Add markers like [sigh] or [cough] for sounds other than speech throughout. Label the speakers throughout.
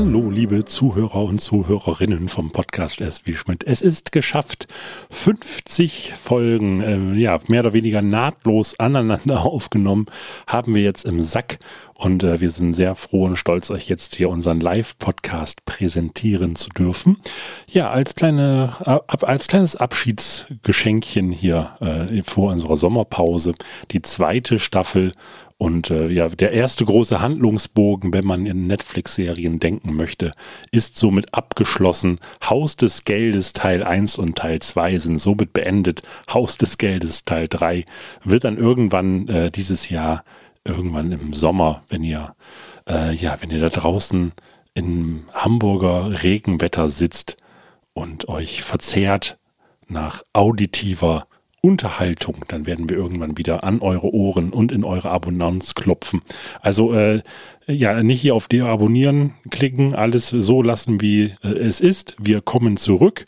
Speaker 1: Hallo, liebe Zuhörer und Zuhörerinnen vom Podcast SW Schmidt. Es ist geschafft. 50 Folgen, äh, ja, mehr oder weniger nahtlos aneinander [laughs] aufgenommen, haben wir jetzt im Sack. Und äh, wir sind sehr froh und stolz, euch jetzt hier unseren Live-Podcast präsentieren zu dürfen. Ja, als, kleine, äh, als kleines Abschiedsgeschenkchen hier äh, vor unserer Sommerpause. Die zweite Staffel und äh, ja, der erste große Handlungsbogen, wenn man in Netflix-Serien denken möchte, ist somit abgeschlossen. Haus des Geldes Teil 1 und Teil 2 sind somit beendet. Haus des Geldes Teil 3 wird dann irgendwann äh, dieses Jahr, irgendwann im Sommer, wenn ihr, äh, ja, wenn ihr da draußen im Hamburger Regenwetter sitzt und euch verzehrt nach auditiver Unterhaltung, dann werden wir irgendwann wieder an eure Ohren und in eure Abonnanz klopfen. Also äh, ja, nicht hier auf Deabonnieren klicken, alles so lassen, wie äh, es ist. Wir kommen zurück.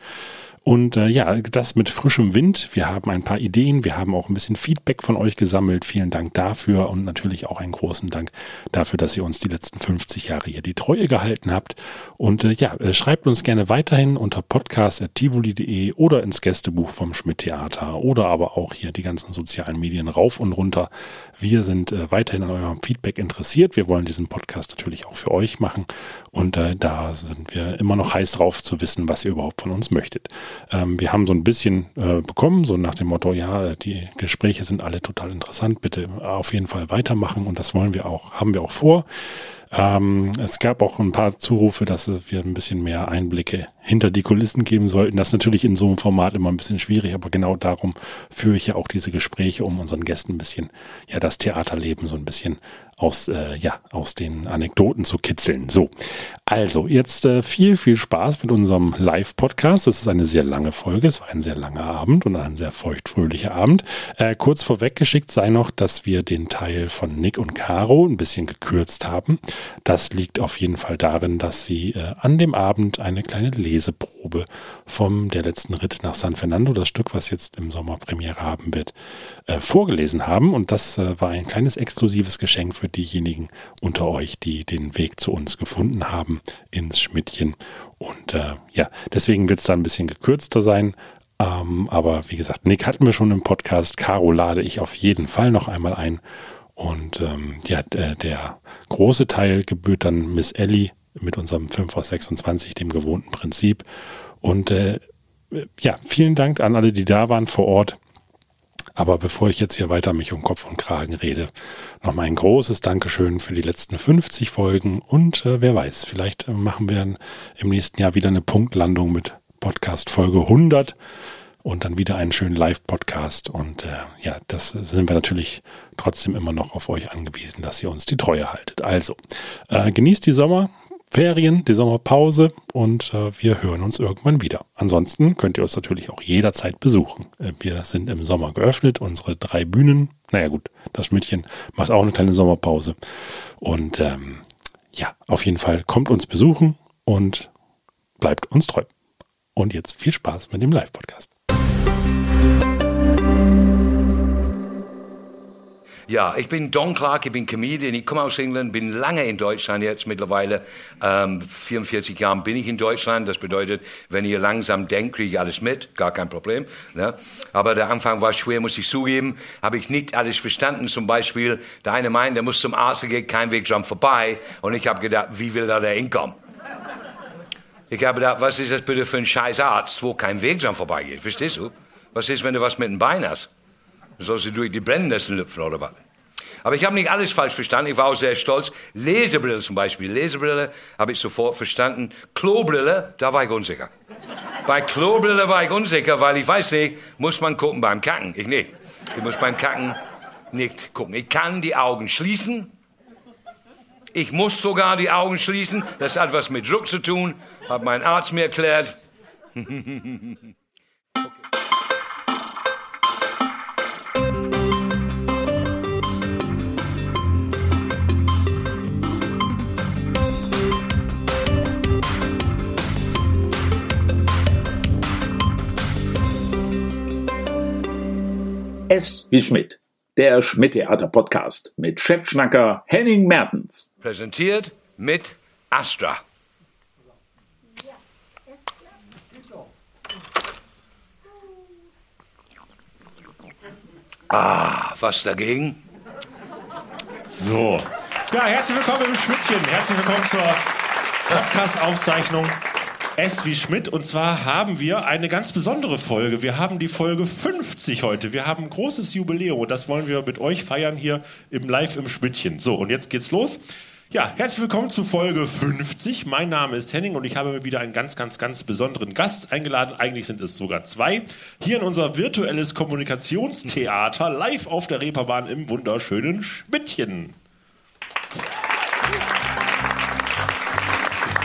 Speaker 1: Und äh, ja, das mit frischem Wind. Wir haben ein paar Ideen, wir haben auch ein bisschen Feedback von euch gesammelt. Vielen Dank dafür und natürlich auch einen großen Dank dafür, dass ihr uns die letzten 50 Jahre hier die Treue gehalten habt. Und äh, ja, äh, schreibt uns gerne weiterhin unter podcast.tivoli.de oder ins Gästebuch vom Schmidt Theater oder aber auch hier die ganzen sozialen Medien rauf und runter. Wir sind äh, weiterhin an eurem Feedback interessiert. Wir wollen diesen Podcast natürlich auch für euch machen und äh, da sind wir immer noch heiß drauf zu wissen, was ihr überhaupt von uns möchtet. Ähm, wir haben so ein bisschen äh, bekommen, so nach dem Motto, ja, die Gespräche sind alle total interessant, bitte auf jeden Fall weitermachen und das wollen wir auch, haben wir auch vor. Ähm, es gab auch ein paar Zurufe, dass wir ein bisschen mehr Einblicke hinter die Kulissen geben sollten. Das ist natürlich in so einem Format immer ein bisschen schwierig, aber genau darum führe ich ja auch diese Gespräche, um unseren Gästen ein bisschen, ja, das Theaterleben so ein bisschen aus, äh, ja, aus den Anekdoten zu kitzeln. So, also jetzt äh, viel, viel Spaß mit unserem Live-Podcast. Das ist eine sehr lange Folge. Es war ein sehr langer Abend und ein sehr feuchtfröhlicher Abend. Äh, kurz vorweggeschickt sei noch, dass wir den Teil von Nick und Caro ein bisschen gekürzt haben. Das liegt auf jeden Fall darin, dass sie äh, an dem Abend eine kleine Leseprobe vom Der letzten Ritt nach San Fernando, das Stück, was jetzt im Sommer Premiere haben wird, äh, vorgelesen haben. Und das äh, war ein kleines exklusives Geschenk für diejenigen unter euch, die den Weg zu uns gefunden haben ins Schmidtchen. Und äh, ja, deswegen wird es da ein bisschen gekürzter sein. Ähm, aber wie gesagt, Nick hatten wir schon im Podcast. Caro lade ich auf jeden Fall noch einmal ein. Und ähm, ja, der, der, große Teil gebührt dann Miss Ellie mit unserem 5 aus 26, dem gewohnten Prinzip. Und äh, ja, vielen Dank an alle, die da waren vor Ort. Aber bevor ich jetzt hier weiter mich um Kopf und Kragen rede, nochmal ein großes Dankeschön für die letzten 50 Folgen und äh, wer weiß, vielleicht äh, machen wir im nächsten Jahr wieder eine Punktlandung mit Podcast Folge 100 und dann wieder einen schönen Live-Podcast. Und äh, ja, das sind wir natürlich trotzdem immer noch auf euch angewiesen, dass ihr uns die Treue haltet. Also, äh, genießt die Sommerferien, die Sommerpause und äh, wir hören uns irgendwann wieder. Ansonsten könnt ihr uns natürlich auch jederzeit besuchen. Äh, wir sind im Sommer geöffnet, unsere drei Bühnen. Naja gut, das Schmidtchen macht auch eine kleine Sommerpause. Und ähm, ja, auf jeden Fall kommt uns besuchen und bleibt uns treu. Und jetzt viel Spaß mit dem Live-Podcast.
Speaker 2: Ja, ich bin Don Clark, ich bin Comedian, ich komme aus England, bin lange in Deutschland jetzt mittlerweile. Ähm, 44 Jahre bin ich in Deutschland. Das bedeutet, wenn ihr langsam denkt, kriege ich alles mit, gar kein Problem. Ne? Aber der Anfang war schwer, muss ich zugeben. Habe ich nicht alles verstanden. Zum Beispiel, der eine meint, der muss zum Arzt, geht kein Weg dran vorbei. Und ich habe gedacht, wie will da der hinkommen? Ich habe gedacht, was ist das bitte für ein scheiß Arzt, wo kein Weg dran vorbeigeht? Verstehst du? Was ist, wenn du was mit dem Bein hast? Sollst du durch die Brennnessel lüpfen oder was? Aber ich habe nicht alles falsch verstanden. Ich war auch sehr stolz. Lesebrille zum Beispiel. Lesebrille habe ich sofort verstanden. Klobrille, da war ich unsicher. Bei Klobrille war ich unsicher, weil ich weiß nicht, muss man gucken beim Kacken. Ich nicht. Ich muss beim Kacken nicht gucken. Ich kann die Augen schließen. Ich muss sogar die Augen schließen. Das hat was mit Druck zu tun. Hat mein Arzt mir erklärt. [laughs]
Speaker 3: S wie Schmidt, der Schmidt-Theater-Podcast mit Chefschnacker Henning Mertens.
Speaker 2: Präsentiert mit Astra. Ah, was dagegen?
Speaker 4: So. Ja, herzlich willkommen im Schmidtchen. Herzlich willkommen zur Podcast-Aufzeichnung S wie Schmidt. Und zwar haben wir eine ganz besondere Folge. Wir haben die Folge 50 heute. Wir haben ein großes Jubiläum und das wollen wir mit euch feiern hier im Live im Schmidtchen. So, und jetzt geht's los. Ja, herzlich willkommen zu Folge 50. Mein Name ist Henning und ich habe mir wieder einen ganz, ganz, ganz besonderen Gast eingeladen. Eigentlich sind es sogar zwei. Hier in unser virtuelles Kommunikationstheater live auf der Reeperbahn im wunderschönen Schmidtchen.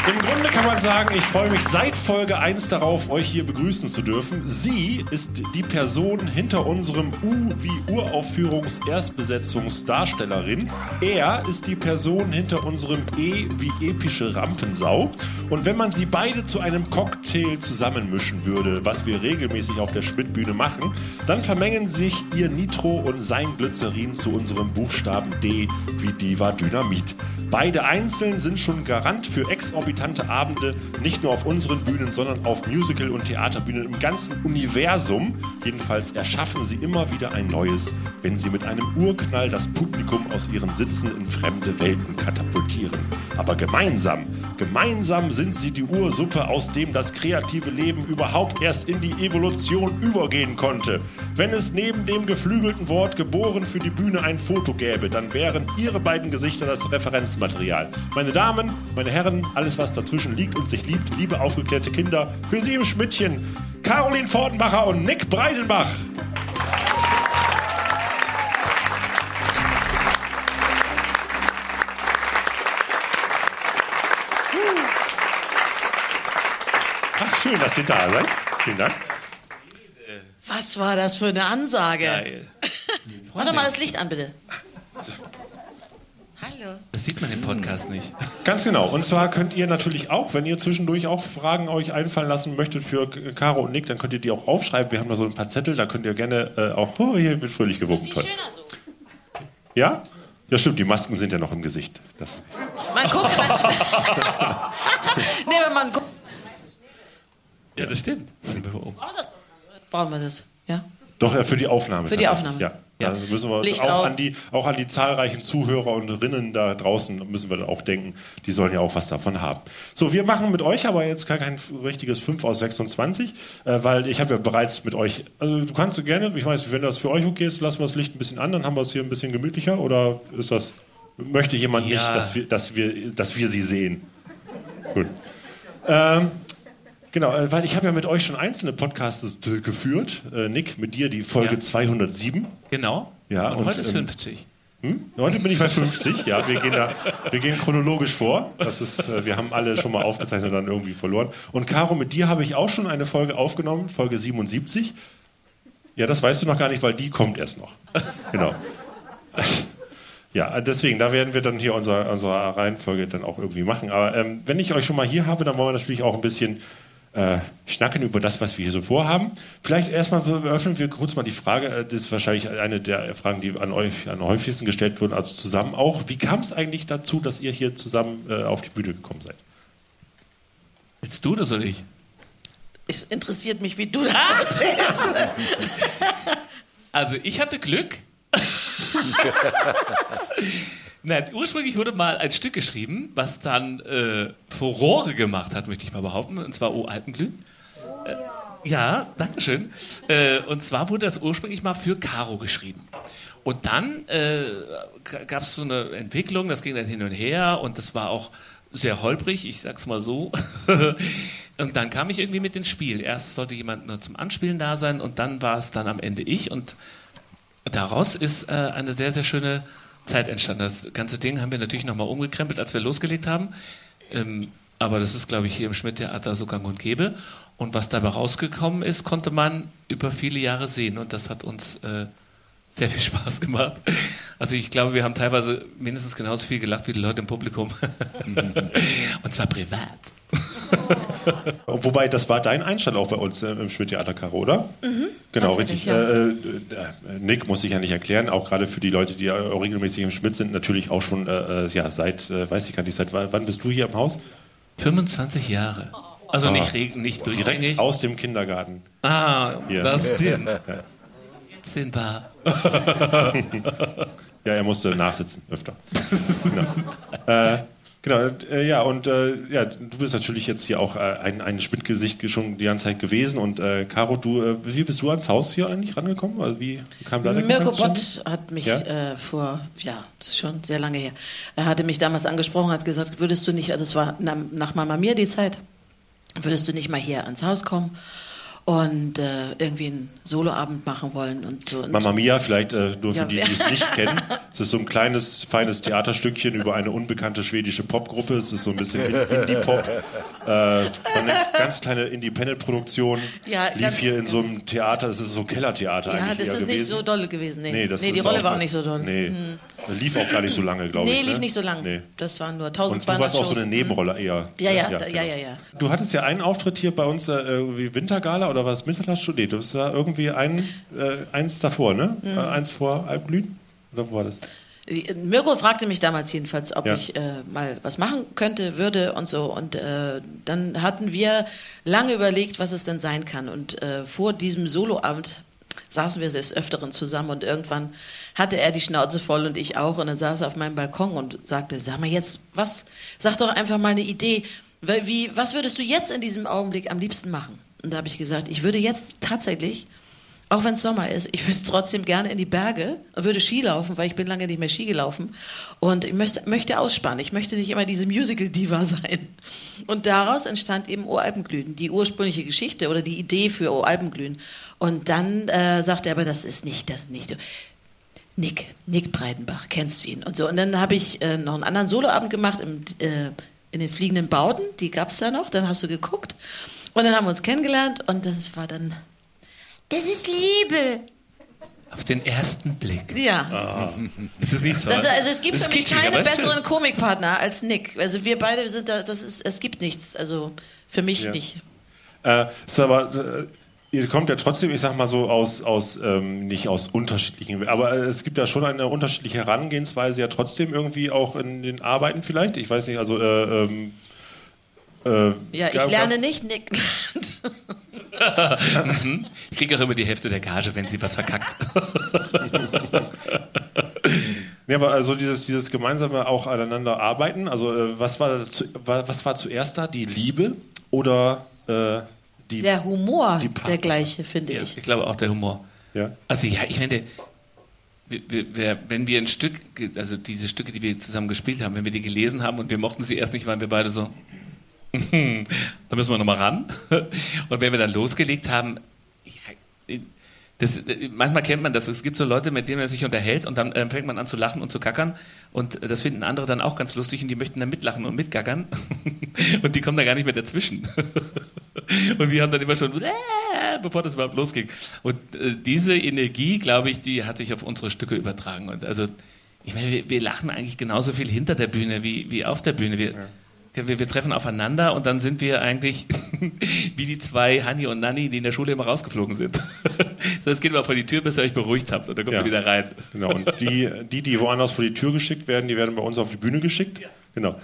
Speaker 4: Im Grunde kann man sagen, ich freue mich seit Folge 1 darauf, euch hier begrüßen zu dürfen. Sie ist die Person hinter unserem U wie Uraufführungs-Erstbesetzungsdarstellerin. Er ist die Person hinter unserem E wie epische Rampensau. Und wenn man sie beide zu einem Cocktail zusammenmischen würde, was wir regelmäßig auf der Schmidtbühne machen, dann vermengen sich ihr Nitro und sein Glycerin zu unserem Buchstaben D wie Diva Dynamit. Beide einzeln sind schon Garant für exorbitante Abende, nicht nur auf unseren Bühnen, sondern auf Musical- und Theaterbühnen im ganzen Universum. Jedenfalls erschaffen sie immer wieder ein neues, wenn sie mit einem Urknall das Publikum aus ihren Sitzen in fremde Welten katapultieren. Aber gemeinsam, gemeinsam sind sie die Ursuppe, aus dem das kreative Leben überhaupt erst in die Evolution übergehen konnte. Wenn es neben dem geflügelten Wort geboren für die Bühne ein Foto gäbe, dann wären ihre beiden Gesichter das Referenzmaterial. Meine Damen, meine Herren, alles was dazwischen liegt und sich liebt, liebe aufgeklärte Kinder, für Sie im Schmidtchen, Caroline Fortenbacher und Nick Breidenbach. Ach, schön, dass ihr da seid. Vielen Dank.
Speaker 5: Was war das für eine Ansage?
Speaker 6: Geil. [laughs]
Speaker 5: Doch mal das Licht an, bitte. Hallo.
Speaker 6: Das sieht man im Podcast nicht. [laughs]
Speaker 4: Ganz genau. Und zwar könnt ihr natürlich auch, wenn ihr zwischendurch auch Fragen euch einfallen lassen möchtet für Caro und Nick, dann könnt ihr die auch aufschreiben. Wir haben da so ein paar Zettel, da könnt ihr gerne äh, auch, oh, hier wird fröhlich gewunken. Toll.
Speaker 5: schöner so.
Speaker 4: Ja? Ja, stimmt, die Masken sind ja noch im Gesicht. Das,
Speaker 5: Man guckt immer. [laughs] nee, wenn man guckt.
Speaker 6: Ja, das stimmt.
Speaker 5: Oh, das brauchen wir das. Ja.
Speaker 4: doch, äh, für die Aufnahme.
Speaker 5: Für die Aufnahme.
Speaker 4: Ja.
Speaker 6: Ja.
Speaker 4: Da müssen wir
Speaker 5: Licht
Speaker 4: auch
Speaker 5: auf.
Speaker 4: an, die, auch an die zahlreichen Zuhörer und Rinnen da draußen müssen wir dann auch denken, die sollen ja auch was davon haben. So, wir machen mit euch aber jetzt gar kein richtiges 5 aus 26, äh, weil ich habe ja bereits mit euch, also du kannst gerne, ich weiß, wenn das für euch okay ist, lassen wir das Licht ein bisschen an, dann haben wir es hier ein bisschen gemütlicher oder ist das, möchte jemand
Speaker 6: Ja.
Speaker 4: nicht, dass wir, dass, wir, dass wir sie sehen? Gut. Ähm, Genau, äh, weil ich habe ja mit euch schon einzelne Podcasts äh, geführt. Äh, Nick, mit dir die Folge
Speaker 6: Ja.
Speaker 4: 207.
Speaker 6: Genau.
Speaker 4: Ja,
Speaker 6: und,
Speaker 4: und,
Speaker 6: heute ist
Speaker 4: ähm,
Speaker 6: 50.
Speaker 4: Hm? Heute bin ich bei 50. Ja, wir gehen da, wir gehen chronologisch vor. Das ist, äh, wir haben alle schon mal aufgezeichnet und dann irgendwie verloren. Und Caro, mit dir habe ich auch schon eine Folge aufgenommen, Folge 77. Ja, das weißt du noch gar nicht, weil die kommt erst noch. Genau. Ja, deswegen, da werden wir dann hier unsere, unsere Reihenfolge dann auch irgendwie machen. Aber ähm, wenn ich euch schon mal hier habe, dann wollen wir natürlich auch ein bisschen äh, schnacken über das, was wir hier so vorhaben. Vielleicht erstmal öffnen wir kurz mal die Frage, äh, das ist wahrscheinlich eine der Fragen, die an euch am häufigsten gestellt wurden, also zusammen auch. Wie kam es eigentlich dazu, dass ihr hier zusammen äh, auf die Bühne gekommen seid?
Speaker 6: Jetzt du oder soll ich?
Speaker 5: Es interessiert mich, wie du das [laughs] erzählst.
Speaker 6: Also ich hatte Glück. [laughs] Nein, ursprünglich wurde mal ein Stück geschrieben, was dann äh, Furore gemacht hat, möchte ich mal behaupten, und zwar O Alpenglühen. Äh, ja, Dankeschön. Äh, und zwar wurde das ursprünglich mal für Caro geschrieben. Und dann äh, gab es so eine Entwicklung, das ging dann hin und her und das war auch sehr holprig, ich sag's mal so. [laughs] und dann kam ich irgendwie mit ins Spiel. Erst sollte jemand nur zum Anspielen da sein und dann war es dann am Ende ich und daraus ist äh, eine sehr, sehr schöne Zeit entstanden. Das ganze Ding haben wir natürlich nochmal umgekrempelt, als wir losgelegt haben. Ähm, aber das ist, glaube ich, hier im Schmidt-Theater so gang und gäbe. Und was dabei rausgekommen ist, konnte man über viele Jahre sehen. Und das hat uns äh, sehr viel [laughs] Spaß gemacht. Also ich glaube, wir haben teilweise mindestens genauso viel gelacht wie die Leute im Publikum. [laughs] und zwar privat. [laughs] [laughs]
Speaker 4: Wobei, das war dein Einstand auch bei uns äh, im Schmidt-Theater, Caro, oder? genau, richtig.
Speaker 5: ja.
Speaker 4: Äh, äh, Nick muss ich ja nicht erklären, auch gerade für die Leute, die ja regelmäßig im Schmidt sind, natürlich auch schon, äh, äh, ja, seit, äh, weiß ich gar nicht, seit wann bist du hier im Haus?
Speaker 6: 25 Jahre. Also nicht, reg- nicht durchgängig.
Speaker 4: Direkt aus dem Kindergarten.
Speaker 6: Ah,
Speaker 4: Ja.
Speaker 6: das stimmt. 14 Bar. [laughs]
Speaker 4: Ja, er musste nachsitzen öfter. [laughs] genau. Äh, genau, äh, ja, und äh, ja, du bist natürlich jetzt hier auch äh, ein, ein Spindgesicht schon die ganze Zeit gewesen. Und äh, Caro, du, äh, wie bist du ans Haus hier eigentlich rangekommen? Also wie kam da der
Speaker 5: Mirko? Bott hat mich
Speaker 4: Ja?
Speaker 5: äh, vor, ja, das ist schon sehr lange her, er hatte mich damals angesprochen, hat gesagt, würdest du nicht, das war na, nach Mama Mia die Zeit, würdest du nicht mal hier ans Haus kommen und äh, irgendwie einen Soloabend machen wollen und so. Und
Speaker 4: Mamma Mia, vielleicht äh, nur für
Speaker 5: Ja,
Speaker 4: die, die es nicht kennen. [laughs] Es ist so ein kleines, feines Theaterstückchen über eine unbekannte schwedische Popgruppe. Es ist so ein bisschen [laughs] Indie-Pop. Äh, eine ganz kleine Independent-Produktion.
Speaker 5: Ja,
Speaker 4: Lief hier in so einem Theater. Es ist so Kellertheater
Speaker 5: ja,
Speaker 4: eigentlich
Speaker 5: das
Speaker 4: eher
Speaker 5: ist
Speaker 4: gewesen.
Speaker 5: nicht so doll gewesen. Nee,
Speaker 4: Nee, das
Speaker 5: nee die Rolle
Speaker 4: auch
Speaker 5: war auch nicht so doll.
Speaker 4: Nee, lief auch gar nicht so lange, glaube
Speaker 5: Nee,
Speaker 4: ich.
Speaker 5: lief
Speaker 4: ne?
Speaker 5: nicht so lang.
Speaker 4: Nee.
Speaker 5: Das waren nur
Speaker 4: Und
Speaker 5: 1200
Speaker 4: du warst auch so
Speaker 5: Shows.
Speaker 4: eine Nebenrolle eher.
Speaker 5: Ja, ja, da- ja,
Speaker 4: genau.
Speaker 5: ja, ja.
Speaker 4: Du hattest ja einen Auftritt hier bei uns, äh, irgendwie Wintergala oder was? Mittagsschule? Nee, du bist da irgendwie ein, äh, eins davor, ne?
Speaker 5: Mhm.
Speaker 4: Äh, eins vor Alpglühen? Oder wo war das?
Speaker 5: Mirko fragte mich damals jedenfalls, ob
Speaker 4: Ja.
Speaker 5: ich äh, mal was machen könnte, würde und so. Und äh, dann hatten wir lange überlegt, was es denn sein kann. Und äh, vor diesem Soloabend saßen wir des Öfteren zusammen und irgendwann hatte er die Schnauze voll und ich auch. Und dann saß er auf meinem Balkon und sagte, sag mal jetzt, was? Sag doch einfach mal eine Idee. Wie- was würdest du jetzt in diesem Augenblick am liebsten machen? Und da habe ich gesagt, ich würde jetzt tatsächlich auch wenn es Sommer ist, ich würde trotzdem gerne in die Berge würde Ski laufen, weil ich bin lange nicht mehr Ski gelaufen. Und ich möchte, möchte ausspannen. Ich möchte nicht immer diese Musical-Diva [laughs] sein. Und daraus entstand eben O Alpenglühen, die ursprüngliche Geschichte oder die Idee für O Alpenglühen. Und dann äh, sagte er, aber das ist nicht, das nicht. Nick, Nick Breidenbach, kennst du ihn? Und so. Und dann habe ich äh, noch einen anderen Soloabend gemacht im, äh, in den fliegenden Bauten, die gab es da noch, dann hast du geguckt. Und dann haben wir uns kennengelernt und das war dann, das ist Liebe.
Speaker 6: Auf den ersten Blick.
Speaker 5: Ja.
Speaker 6: Ist das nicht toll?
Speaker 5: Das, also es gibt
Speaker 6: Das
Speaker 5: für
Speaker 6: ist
Speaker 5: mich keine
Speaker 6: ist
Speaker 5: besseren
Speaker 6: schön.
Speaker 5: Komikpartner als Nick. Also wir beide sind da, das ist, es gibt nichts. Also für mich
Speaker 4: Ja.
Speaker 5: nicht.
Speaker 4: Äh, ist aber, äh, ihr kommt ja trotzdem, ich sag mal so, aus, aus ähm, nicht aus unterschiedlichen, aber äh, es gibt ja schon eine unterschiedliche Herangehensweise ja trotzdem irgendwie auch in den Arbeiten vielleicht. Ich weiß nicht, also äh, ähm, äh,
Speaker 5: Ja, ich
Speaker 4: gab-
Speaker 5: lerne nicht, Nick. [laughs]
Speaker 6: Ich kriege auch immer die Hälfte der Gage, wenn sie was verkackt. [laughs]
Speaker 4: Ja, aber also dieses, dieses gemeinsame auch aneinander arbeiten, also äh, was war zu, wa- was war zuerst da? Die Liebe oder äh, die
Speaker 5: Der Humor
Speaker 4: Die
Speaker 5: der gleiche, finde
Speaker 6: Ja,
Speaker 5: ich.
Speaker 6: ich glaube auch der Humor.
Speaker 4: Ja.
Speaker 6: Also ja, ich meine, wir, wir, wenn wir ein Stück, also diese Stücke, die wir zusammen gespielt haben, wenn wir die gelesen haben und wir mochten sie erst nicht, waren wir beide so, da müssen wir nochmal ran. Und wenn wir dann losgelegt haben, ja, das, manchmal kennt man das. Es gibt so Leute, mit denen man sich unterhält und dann äh, fängt man an zu lachen und zu gackern. Und das finden andere dann auch ganz lustig und die möchten dann mitlachen und mitgackern. [laughs] und die kommen da gar nicht mehr dazwischen. [laughs] und wir haben dann immer schon, bevor das überhaupt losging. Und äh, diese Energie, glaube ich, die hat sich auf unsere Stücke übertragen. Und also, ich meine, wir, wir lachen eigentlich genauso viel hinter der Bühne wie, wie auf der Bühne. Wir, wir, wir treffen aufeinander und dann sind wir eigentlich [laughs] wie die zwei Hanni und Nanni, die in der Schule immer rausgeflogen sind. [laughs] Das geht mal vor die Tür, bis ihr euch beruhigt habt und dann kommt
Speaker 4: Ja.
Speaker 6: ihr wieder rein.
Speaker 4: Genau, und die, die, die woanders vor die Tür geschickt werden, die werden bei uns auf die Bühne geschickt. Genau.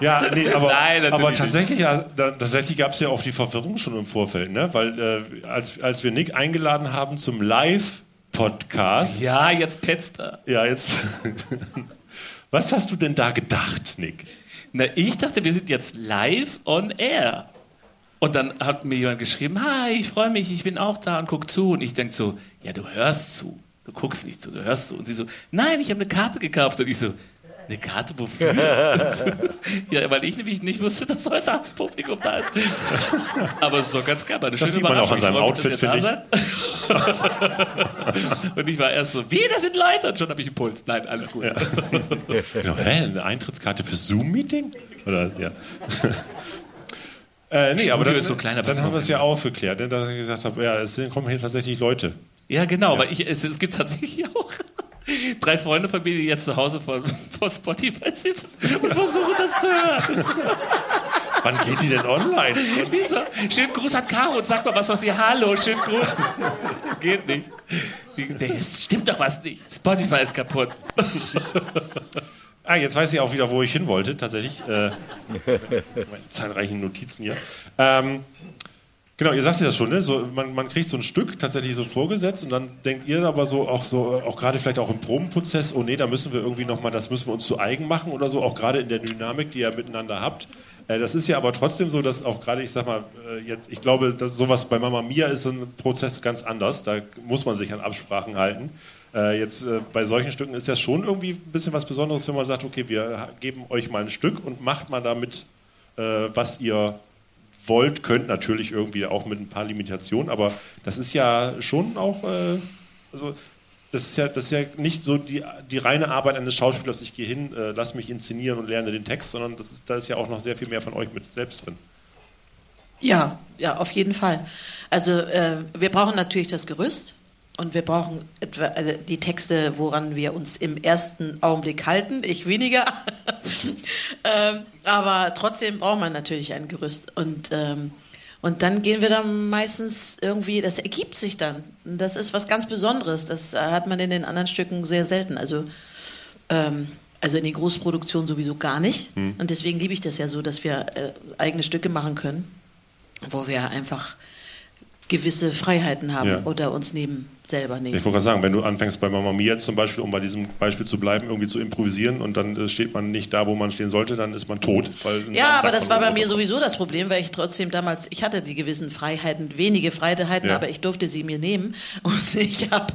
Speaker 4: Ja, nee, aber, [laughs]
Speaker 6: Nein,
Speaker 4: aber tatsächlich, ja, da, tatsächlich gab es ja auch die Verwirrung schon im Vorfeld, ne? Weil äh, als, als wir Nick eingeladen haben zum Live-Podcast,
Speaker 6: Ja, jetzt petzt er.
Speaker 4: ja, jetzt. Was hast du denn da gedacht, Nick?
Speaker 6: Na, ich dachte, wir sind jetzt live on air. Und dann hat mir jemand geschrieben, hi, ich freue mich, ich bin auch da und guck zu. Und ich denke so, ja, du hörst zu. Du guckst nicht zu, du hörst zu. Und sie so, nein, ich habe eine Karte gekauft. Und ich so, eine Karte wofür? [laughs] ja, weil ich nämlich nicht wusste, dass heute Abend Publikum da ist. Aber es ist doch ganz geil. Eine schöne
Speaker 4: sieht man auch an seinem
Speaker 6: Ich
Speaker 4: Outfit,
Speaker 6: da seid. Und ich war erst so, wie, das sind Leute. Und schon habe ich einen Puls. Nein, alles gut.
Speaker 4: Genau, hä, eine Eintrittskarte für Zoom-Meeting? Oder, ja. Äh, nee, aber dann,
Speaker 6: ist so klein, aber
Speaker 4: dann haben wir es ja aufgeklärt, ne, dass ich gesagt habe, ja, es kommen hier tatsächlich Leute.
Speaker 6: Ja, genau, aber ich, es, es gibt tatsächlich auch drei Freunde von mir, die jetzt zu Hause vor, vor Spotify sitzen und versuchen das zu hören.
Speaker 4: Wann geht die denn online?
Speaker 6: Lisa, schönen Gruß an Caro und sag mal was aus ihr. Hallo, schönen Gruß. Geht nicht. Es stimmt doch was nicht. Spotify ist kaputt.
Speaker 4: Ah, jetzt weiß ich auch wieder, wo ich hin wollte, tatsächlich. Äh, meine zahlreichen Notizen hier. Ähm, Genau, ihr sagt ja das schon, ne? so, man, man kriegt so ein Stück tatsächlich so vorgesetzt und dann denkt ihr aber so auch so, auch gerade vielleicht auch im Probenprozess, oh nee, da müssen wir irgendwie nochmal, das müssen wir uns zu eigen machen oder so, auch gerade in der Dynamik, die ihr miteinander habt. Äh, das ist ja aber trotzdem so, dass auch gerade, ich sag mal, äh, jetzt, ich glaube, dass sowas bei Mama Mia ist ein Prozess ganz anders. Da muss man sich an Absprachen halten. Äh, jetzt bei solchen Stücken ist ja schon irgendwie ein bisschen was Besonderes, wenn man sagt, okay, wir geben euch mal ein Stück und macht mal damit, was ihr wollt, könnt natürlich irgendwie auch mit ein paar Limitationen, aber das ist ja schon auch, äh, also das ist ja, das ist ja nicht so die, die reine Arbeit eines Schauspielers, ich gehe hin, äh, lass mich inszenieren und lerne den Text, sondern das ist, da ist ja auch noch sehr viel mehr von euch mit selbst drin.
Speaker 5: Ja, ja, auf jeden Fall. Also äh, wir brauchen natürlich das Gerüst und wir brauchen etwa also die Texte, woran wir uns im ersten Augenblick halten, ich weniger. [laughs] ähm, aber trotzdem braucht man natürlich ein Gerüst. Und, ähm, und dann gehen wir dann meistens irgendwie, das ergibt sich dann. Das ist was ganz Besonderes. Das hat man in den anderen Stücken sehr selten. Also, ähm, also in den Großproduktionen sowieso gar nicht. Hm. Und deswegen liebe ich das ja so, dass wir äh, eigene Stücke machen können, wo wir einfach gewisse Freiheiten haben ja. oder uns neben selber nehmen.
Speaker 4: Ich wollte gerade sagen, wenn du anfängst bei Mama Mia zum Beispiel, um bei diesem Beispiel zu bleiben, irgendwie zu improvisieren und dann äh, steht man nicht da, wo man stehen sollte, dann ist man tot.
Speaker 5: ja, aber das war bei mir sowieso das Problem, weil ich trotzdem damals, ich hatte die gewissen Freiheiten, wenige Freiheiten, ja. aber ich durfte sie mir nehmen [laughs] und ich habe,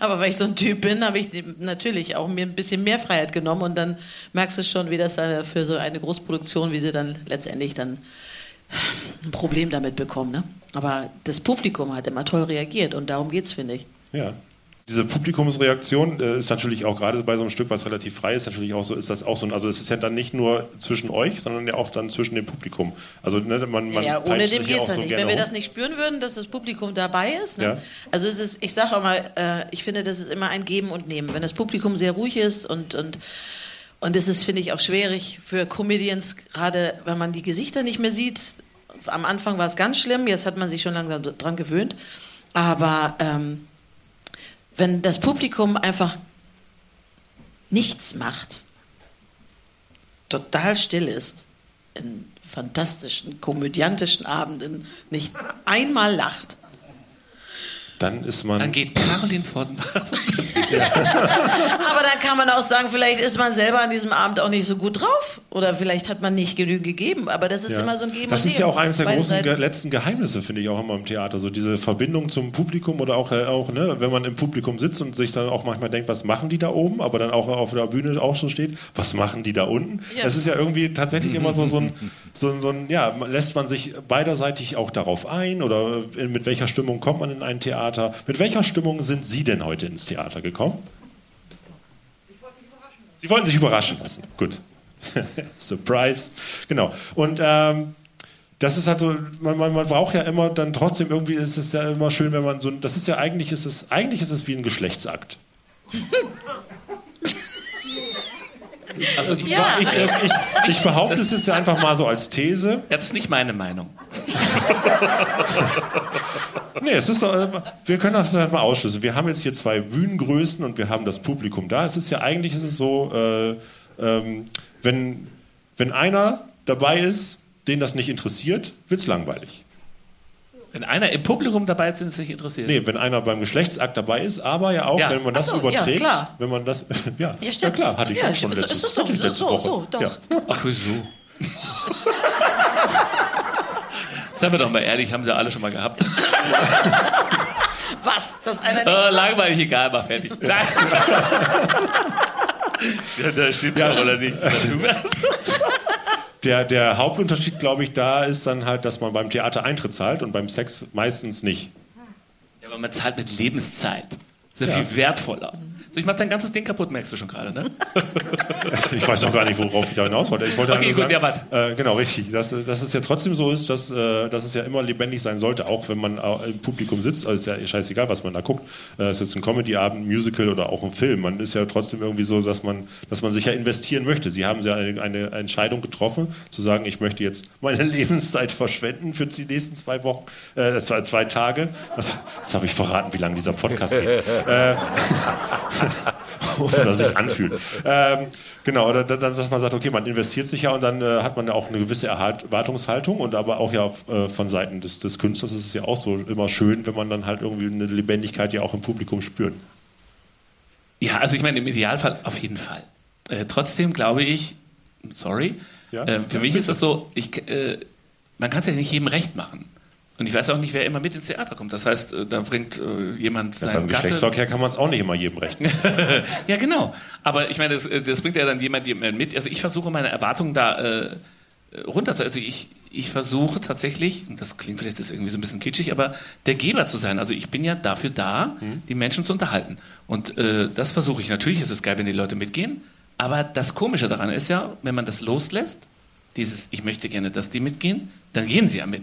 Speaker 5: aber weil ich so ein Typ bin, habe ich natürlich auch mir ein bisschen mehr Freiheit genommen und dann merkst du schon, wie das für so eine Großproduktion, wie sie dann letztendlich dann ein Problem damit bekommen. Ne? Aber das Publikum hat immer toll reagiert und darum geht es, finde ich.
Speaker 4: Ja. Diese Publikumsreaktion äh, ist natürlich auch gerade bei so einem Stück, was relativ frei ist, natürlich auch so, ist das auch so, also es ist ja dann nicht nur zwischen euch, sondern ja auch dann zwischen dem Publikum. Also ne, man, man
Speaker 5: ja, ohne dem geht es ja nicht. Wenn wir das nicht spüren würden, dass das Publikum dabei ist, ne? ja. also es ist, ich sage auch mal, äh, ich finde, das ist immer ein Geben und Nehmen. Wenn das Publikum sehr ruhig ist und, und und es ist, finde ich, auch schwierig für Comedians, gerade wenn man die Gesichter nicht mehr sieht, am Anfang war es ganz schlimm, jetzt hat man sich schon langsam dran gewöhnt. Aber ähm, wenn das Publikum einfach nichts macht, total still ist, in fantastischen, komödiantischen Abenden nicht einmal lacht,
Speaker 4: dann ist man.
Speaker 6: Dann geht Caroline Fortenbach. [laughs] [laughs]
Speaker 5: ja. Kann man auch sagen, vielleicht ist man selber an diesem Abend auch nicht so gut drauf. Oder vielleicht hat man nicht genügend gegeben. Aber das ist ja. immer so ein Geben
Speaker 4: Das ist ja auch eines der großen ge letzten Geheimnisse, finde ich auch immer im Theater. So diese Verbindung zum Publikum oder auch, äh, auch ne, wenn man im Publikum sitzt und sich dann auch manchmal denkt, was machen die da oben? Aber dann auch auf der Bühne auch schon steht, was machen die da unten? Ja. Das ist ja irgendwie tatsächlich immer so, so, ein, so, so ein, ja, lässt man sich beiderseitig auch darauf ein? Oder mit welcher Stimmung kommt man in ein? Theater. Mit welcher Stimmung sind Sie denn heute ins Theater gekommen? Sie wollten sich überraschen lassen. Gut. [laughs] Surprise. Genau. Und ähm, das ist halt so, man, man, man, braucht ja immer dann trotzdem irgendwie ist es ja immer schön, wenn man so, das ist ja eigentlich ist es eigentlich ist es wie ein Geschlechtsakt. [laughs] Also ich, ja. ich, ich, ich behaupte es jetzt ja einfach mal so als These.
Speaker 6: Das ist nicht meine Meinung. [laughs]
Speaker 4: nee, es ist doch, äh, wir können das mal ausschließen. Wir haben jetzt hier zwei Bühnengrößen und wir haben das Publikum da. Es ist ja eigentlich ist es so, äh, ähm, wenn, wenn einer dabei ist, den das nicht interessiert, wird es langweilig.
Speaker 6: Wenn einer im Publikum dabei ist, den es nicht interessiert.
Speaker 4: Nee, wenn einer beim Geschlechtsakt dabei ist, aber ja auch, ja. wenn man das so, überträgt, ja, wenn man das, [laughs] ja, ja, ja klar, hatte ich ja, auch schon letzte, ist das so, letzte so, Woche. So, doch. Ja.
Speaker 6: Ach, wieso? Seien wir doch mal ehrlich, haben sie alle schon mal gehabt.
Speaker 5: Was? Das einer nicht
Speaker 6: äh, langweilig, egal, mach fertig. Nein. [laughs] ja, da steht ja oder nicht. [laughs]
Speaker 4: Der, der Hauptunterschied, glaube ich, da ist dann halt, dass man beim Theater Eintritt zahlt und beim Sex meistens nicht.
Speaker 6: Ja, aber man zahlt mit Lebenszeit. Sehr ja. viel wertvoller. So, ich mach dein ganzes Ding kaputt, merkst du schon gerade, ne? [laughs]
Speaker 4: ich weiß doch gar nicht, worauf ich da hinaus wollte. Ich wollte okay, gut, sagen, ja, äh, genau, richtig. Dass, dass es ja trotzdem so ist, dass, äh, dass es ja immer lebendig sein sollte, auch wenn man äh, im Publikum sitzt. Also ist ja scheißegal, was man da guckt. Äh, ist jetzt ein Comedy-Abend, Musical oder auch ein Film. Man ist ja trotzdem irgendwie so, dass man, dass man sich ja investieren möchte. Sie haben ja eine, eine Entscheidung getroffen, zu sagen, ich möchte jetzt meine [laughs] Lebenszeit verschwenden für die nächsten zwei Wochen, äh, zwei, zwei Tage. Das, das habe ich verraten, wie lange dieser Podcast geht. [laughs] Äh, [laughs] oder sich anfühlen. ähm, genau, oder dann, dass man sagt, okay, man investiert sich ja und dann äh, hat man ja auch eine gewisse Erwartungshaltung und aber auch ja äh, von Seiten des, des Künstlers ist es ja auch so immer schön, wenn man dann halt irgendwie eine Lebendigkeit ja auch im Publikum spürt.
Speaker 6: Ja, also ich meine, im Idealfall auf jeden Fall. Äh, trotzdem glaube ich, sorry, ja? äh, für ja, mich bitte. ist das so, ich, äh, man kann es ja nicht jedem recht machen. Und ich weiß auch nicht, wer immer mit ins Theater kommt. Das heißt, äh, da bringt äh, jemand
Speaker 4: ja, seinen Beim Geschlechtsverkehr kann man es auch nicht immer jedem recht machen. [laughs]
Speaker 6: ja, genau. Aber ich meine, das, äh, das, bringt ja dann jemand mit. Also ich versuche meine Erwartungen da äh, runter zu... Also ich, ich versuche tatsächlich, und das klingt vielleicht ist irgendwie so ein bisschen kitschig, aber der Geber zu sein. Also ich bin ja dafür da, mhm. die Menschen zu unterhalten. Und äh, das versuche ich. Natürlich ist es geil, wenn die Leute mitgehen. Aber das Komische daran ist ja, wenn man das loslässt, dieses, ich möchte gerne, dass die mitgehen, dann gehen sie ja mit.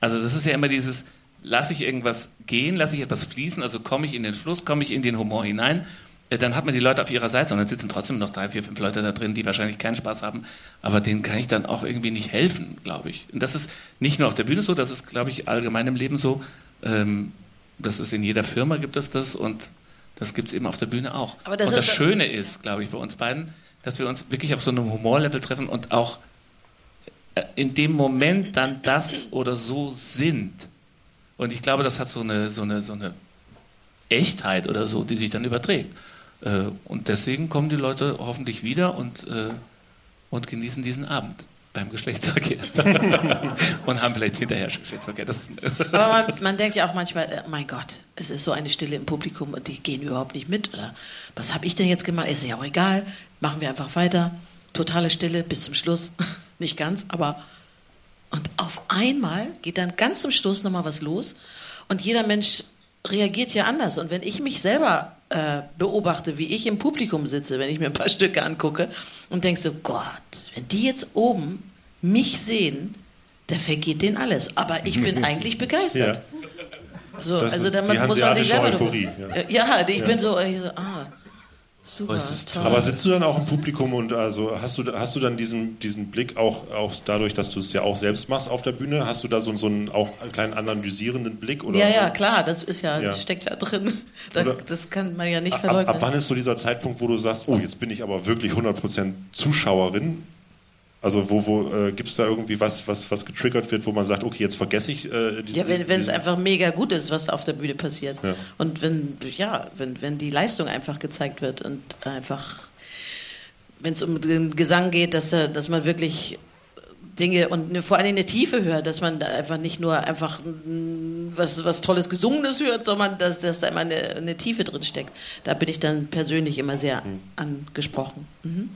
Speaker 6: Also das ist ja immer dieses, lasse ich irgendwas gehen, lasse ich etwas fließen, also komme ich in den Fluss, komme ich in den Humor hinein, äh, dann hat man die Leute auf ihrer Seite und dann sitzen trotzdem noch drei, vier, fünf Leute da drin, die wahrscheinlich keinen Spaß haben, aber denen kann ich dann auch irgendwie nicht helfen, glaube ich. Und das ist nicht nur auf der Bühne so, das ist, glaube ich, allgemein im Leben so. Ähm, das ist in jeder Firma gibt es das und das gibt es eben auf der Bühne auch. Aber das und das Schöne ist, glaube ich, bei uns beiden, dass wir uns wirklich auf so einem Humorlevel treffen und auch in dem Moment dann das oder so sind. Und ich glaube, das hat so eine, so eine, so eine Echtheit oder so, die sich dann überträgt. Äh, und deswegen kommen die Leute hoffentlich wieder und, äh, und genießen diesen Abend beim Geschlechtsverkehr. [laughs] und haben vielleicht hinterher Geschlechtsverkehr.
Speaker 5: Aber man, man, denkt ja auch manchmal, äh, mein Gott, es ist so eine Stille im Publikum und die gehen überhaupt nicht mit. Oder was habe ich denn jetzt gemacht? Ist ja auch egal. Machen wir einfach weiter. Totale Stille bis zum Schluss. [laughs] nicht ganz, aber. Und auf einmal geht dann ganz zum Schluss nochmal was los. Und jeder Mensch reagiert ja anders. Und wenn ich mich selber äh, beobachte, wie ich im Publikum sitze, wenn ich mir ein paar [laughs] Stücke angucke und denke so, Gott, wenn die jetzt oben mich sehen, da vergeht denen alles. Aber ich bin [laughs] eigentlich begeistert. Ja. So,
Speaker 4: das also da muss man sich selber. Euphorie,
Speaker 5: ja. ja, ich ja. bin so, ah, Super,
Speaker 4: Aber sitzt du dann auch im Publikum und also hast du, hast du dann diesen, diesen Blick auch, auch dadurch, dass du es ja auch selbst machst auf der Bühne, hast du da so, so einen auch einen kleinen analysierenden Blick? Oder?
Speaker 5: Ja, ja, klar, das ist ja, ja. steckt ja drin. [laughs] Da, das kann man ja nicht verleugnen.
Speaker 4: Ab, ab, wann ist so dieser Zeitpunkt, wo du sagst, oh, jetzt bin ich aber wirklich 100% Zuschauerin also wo, wo äh, gibt es da irgendwie was, was, was getriggert wird, wo man sagt, okay, jetzt vergesse ich äh,
Speaker 5: diesen, Ja, wenn es einfach mega gut ist, was auf der Bühne passiert. Ja. Und wenn, ja, wenn, wenn die Leistung einfach gezeigt wird und einfach, wenn es um den Gesang geht, dass, dass man wirklich Dinge und vor allem eine Tiefe hört, dass man da einfach nicht nur einfach was, was Tolles Gesungenes hört, sondern dass, dass da immer eine, eine Tiefe drin steckt. Da bin ich dann persönlich immer sehr mhm. angesprochen. Mhm.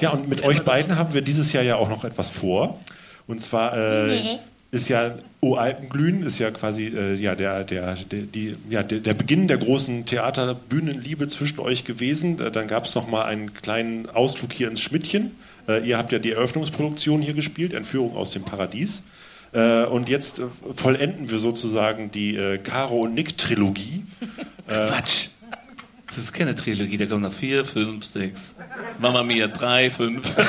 Speaker 4: Ja, und mit euch beiden haben wir dieses Jahr ja auch noch etwas vor. Und zwar äh, nee. ist ja O Alpenglühen ist ja quasi äh, ja, der, der, der, die, ja, der, der, Beginn der großen Theaterbühnenliebe zwischen euch gewesen. Äh, dann gab es noch mal einen kleinen Ausflug hier ins Schmidtchen. Äh, ihr habt ja die Eröffnungsproduktion hier gespielt, Entführung aus dem Paradies. Äh, und jetzt äh, vollenden wir sozusagen die Caro und Nick Trilogie. [laughs]
Speaker 6: Quatsch. Das ist keine Trilogie, da kommen noch vier, fünf, sechs. Mama Mia, drei, fünf. [laughs]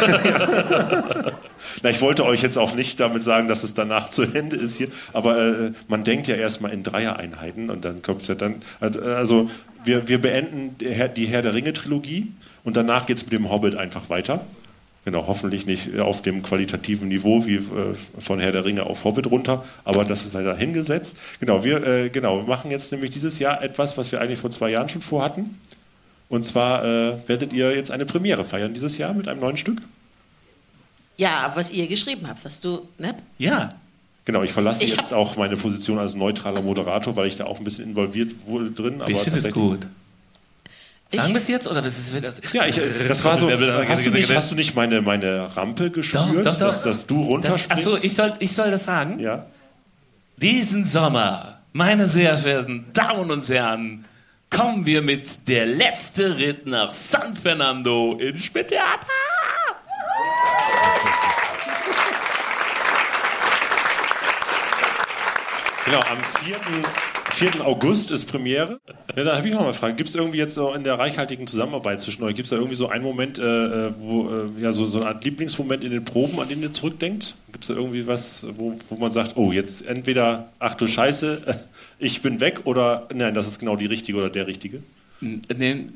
Speaker 4: Na, ich wollte euch jetzt auch nicht damit sagen, dass es danach zu Ende ist hier, aber äh, man denkt ja erstmal in Dreier-Einheiten und dann kommt es ja dann. Also, wir, wir beenden die Herr der Ringe-Trilogie und danach geht es mit dem Hobbit einfach weiter. Genau, hoffentlich nicht auf dem qualitativen Niveau wie äh, von Herr der Ringe auf Hobbit runter, aber das ist leider hingesetzt. Genau, wir, äh, genau, wir machen jetzt nämlich dieses Jahr etwas, was wir eigentlich vor zwei Jahren schon vorhatten. Und zwar äh, werdet ihr jetzt eine Premiere feiern dieses Jahr mit einem neuen Stück.
Speaker 5: Ja, was ihr geschrieben habt, was du, ne?
Speaker 6: Ja.
Speaker 4: Genau, ich verlasse ich jetzt auch meine Position als neutraler Moderator, weil ich da auch ein bisschen involviert wurde drin.
Speaker 6: Bisschen ist gut. Sagen wir es jetzt oder was ist
Speaker 4: es? Ja, ich, das war so. Hast du nicht, hast du nicht meine, meine Rampe gespürt, doch, doch, doch. Dass, dass du runterspringst?
Speaker 6: Achso, ich soll, ich soll das sagen?
Speaker 4: Ja.
Speaker 6: Diesen Sommer, meine sehr verehrten Damen und Herren, kommen wir mit der letzte Ritt nach San Fernando in Spitheater.
Speaker 4: Genau, am 4. 4. August ist Premiere. Ja, da habe ich noch mal eine Frage. Gibt es irgendwie jetzt so in der reichhaltigen Zusammenarbeit zwischen euch, gibt es da irgendwie so einen Moment, äh, äh, wo, äh, ja, so, so eine Art Lieblingsmoment in den Proben, an den ihr zurückdenkt? Gibt es da irgendwie was, wo, wo man sagt, oh, jetzt entweder, ach du Scheiße, [laughs] ich bin weg oder nein, das ist genau die richtige oder der richtige?
Speaker 6: Nee,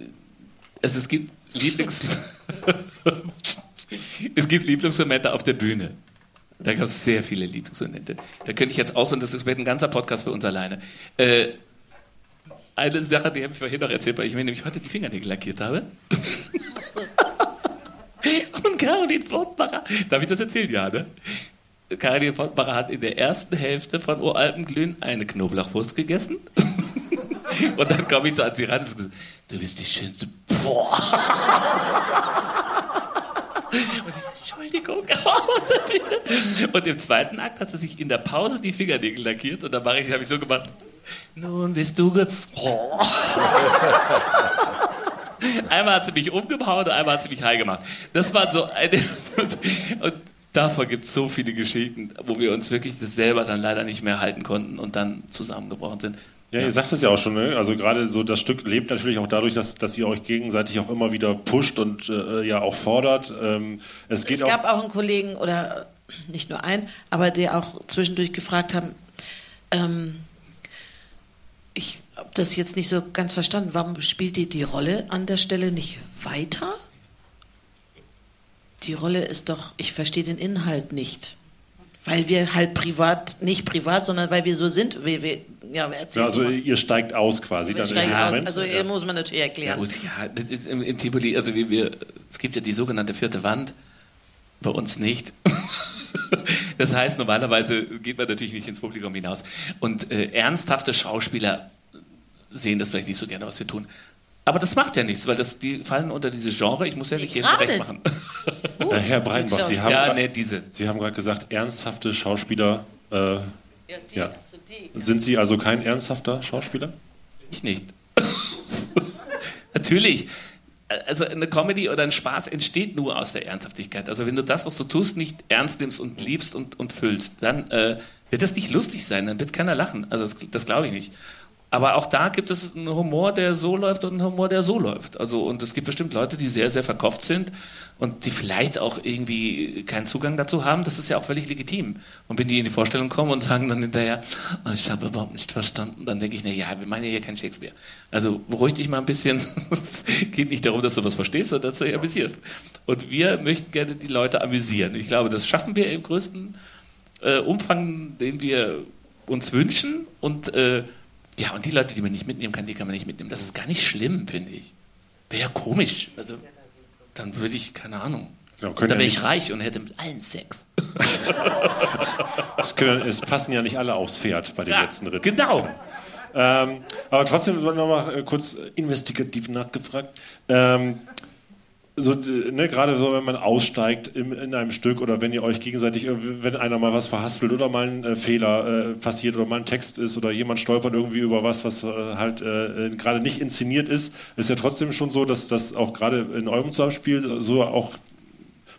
Speaker 6: Also es gibt Lieblings... [laughs] [laughs] es gibt Lieblingsmomente auf der Bühne. Da gab es sehr viele Lieblingsmomente. Da könnte ich jetzt aus und das wird ein ganzer Podcast für uns alleine. Äh, eine Sache, die habe ich vorhin noch erzählt, weil ich mir nämlich heute die Fingernägel lackiert habe. [laughs] und Caroline Fortbacher, darf ich das erzählen? Ja, ne? Caroline Fortbacher hat in der ersten Hälfte von Uralpenglühen eine Knoblauchwurst gegessen. [laughs] und dann komme ich so an sie ran und gesagt, du bist die schönste. Boah. Und sie so, Entschuldigung. [laughs] und im zweiten Akt hat sie sich in der Pause die Fingernägel lackiert und da habe ich so gemacht, nun bist du ge... [laughs] Einmal hat sie mich umgehauen und einmal hat sie mich high gemacht. Das war so eine... [laughs] und davon gibt es so viele Geschichten, wo wir uns wirklich das selber dann leider nicht mehr halten konnten und dann zusammengebrochen sind.
Speaker 4: Ja, ihr sagt es ja auch schon, ne? also gerade so das Stück lebt natürlich auch dadurch, dass, dass ihr euch gegenseitig auch immer wieder pusht und äh, ja auch fordert. Ähm, es geht
Speaker 5: es gab auch, auch einen Kollegen oder nicht nur einen, aber der auch zwischendurch gefragt haben, ähm, ich habe das jetzt nicht so ganz verstanden, warum spielt ihr die Rolle an der Stelle nicht weiter? Die Rolle ist doch, ich verstehe den Inhalt nicht. Weil wir halt privat, nicht privat, sondern weil wir so sind, wie wir, ja,
Speaker 4: ja also mal. ihr steigt aus quasi
Speaker 5: dann
Speaker 4: steigt
Speaker 5: aus. Moment. Also ja. muss man natürlich erklären.
Speaker 6: Ja gut, ja, in, in Tivoli, also wir, wir, es gibt ja die sogenannte vierte Wand, bei uns nicht. [laughs] das heißt, normalerweise geht man natürlich nicht ins Publikum hinaus. Und äh, ernsthafte Schauspieler sehen das vielleicht nicht so gerne, was wir tun. Aber das macht ja nichts, weil das, die fallen unter dieses Genre. Ich muss ja nicht jedem recht machen.
Speaker 4: Uh, [laughs] Herr Breinbach, Sie haben,
Speaker 6: ja, nee, diese.
Speaker 4: Sie haben gerade gesagt, ernsthafte Schauspieler. Äh, ja, die, ja. Also die, Sind Sie also kein ernsthafter Schauspieler?
Speaker 6: Ich nicht. [laughs] Natürlich. Also eine Comedy oder ein Spaß entsteht nur aus der Ernsthaftigkeit. Also wenn du das, was du tust, nicht ernst nimmst und liebst und, und füllst, dann äh, wird das nicht lustig sein, dann wird keiner lachen. Also das, das glaube ich nicht. Aber auch da gibt es einen Humor, der so läuft und einen Humor, der so läuft. Also, und es gibt bestimmt Leute, die sehr, sehr verkopft sind und die vielleicht auch irgendwie keinen Zugang dazu haben. Das ist ja auch völlig legitim. Und wenn die in die Vorstellung kommen und sagen dann hinterher, oh, ich habe überhaupt nicht verstanden, dann denke ich, na ja, wir meinen ja hier kein Shakespeare. Also, beruhig dich mal ein bisschen. [laughs] es geht nicht darum, dass du was verstehst, sondern dass du dich amüsierst. Und wir möchten gerne die Leute amüsieren. Ich glaube, das schaffen wir im größten äh, Umfang, den wir uns wünschen und, äh, ja, und die Leute, die man nicht mitnehmen kann, die kann man nicht mitnehmen. Das ist gar nicht schlimm, finde ich. Wäre ja komisch. Also, dann würde ich, keine Ahnung. Genau, dann wäre ich reich und hätte mit allen Sex.
Speaker 4: es, können, es, passen ja nicht alle aufs Pferd bei den ja, letzten Ritten.
Speaker 6: Genau.
Speaker 4: Ähm, aber trotzdem noch mal äh, kurz investigativ nachgefragt. Ähm, so, ne, gerade so, wenn man aussteigt im, in einem Stück oder wenn ihr euch gegenseitig, wenn einer mal was verhaspelt oder mal ein äh, Fehler äh, passiert oder mal ein Text ist oder jemand stolpert irgendwie über was, was äh, halt äh, gerade nicht inszeniert ist, ist ja trotzdem schon so, dass das auch gerade in eurem Zusammenspiel so auch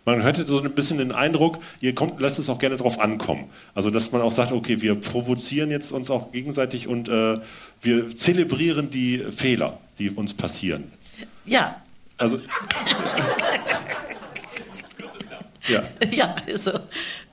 Speaker 4: man hört so ein bisschen den Eindruck, ihr kommt, lasst es auch gerne drauf ankommen. Also, dass man auch sagt, okay, wir provozieren jetzt uns auch gegenseitig und äh, wir zelebrieren die Fehler, die uns passieren.
Speaker 5: Ja,
Speaker 4: also. [laughs]
Speaker 5: ja. ja, so.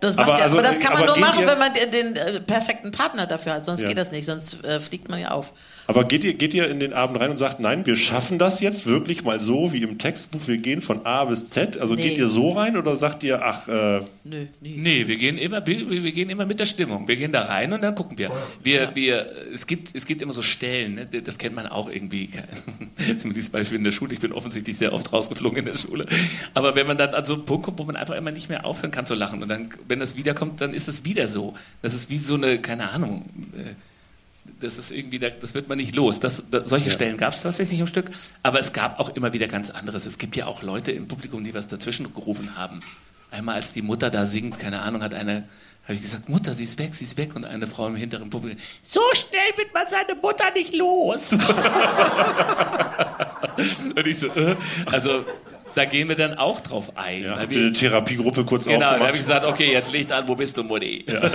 Speaker 5: Das macht aber, ja, also, aber das kann man nur machen, wenn man den, den, äh, perfekten Partner dafür hat. Sonst ja. geht das nicht, sonst äh, fliegt man ja auf.
Speaker 4: Aber geht ihr, geht ihr in den Abend rein und sagt, nein, wir schaffen das jetzt wirklich mal so wie im Textbuch, wir gehen von A bis Z? Also nee. geht ihr so rein oder sagt ihr, ach, äh
Speaker 6: Nö, nie. Nee, wir gehen, immer, wir, wir, gehen immer mit der Stimmung. Wir gehen da rein und dann gucken wir. wir, ja. wir es, gibt, es gibt immer so Stellen, ne? das kennt man auch irgendwie. [laughs] Dieses Beispiel in der Schule, ich bin offensichtlich sehr oft rausgeflogen in der Schule. Aber wenn man dann an so einen Punkt kommt, wo man einfach immer nicht mehr aufhören kann zu lachen und dann, wenn das wiederkommt, dann ist es wieder so. Das ist wie so eine, keine Ahnung, äh, das ist irgendwie, das wird man nicht los. Das, das solche ja. Stellen gab es tatsächlich im Stück, aber es gab auch immer wieder ganz anderes. Es gibt ja auch Leute im Publikum, die was dazwischen gerufen haben. Einmal als die Mutter da singt, keine Ahnung, hat eine, habe ich gesagt, Mutter, sie ist weg, sie ist weg. Und eine Frau im hinteren Publikum, so schnell wird man seine Mutter nicht los. [laughs] und ich so, äh, also da gehen wir dann auch drauf ein.
Speaker 4: Ja, ihr eine Therapiegruppe kurz
Speaker 6: genau, aufgemacht? Genau, da habe ich gesagt, okay, jetzt liegt an, wo bist du, Mutti? Ja.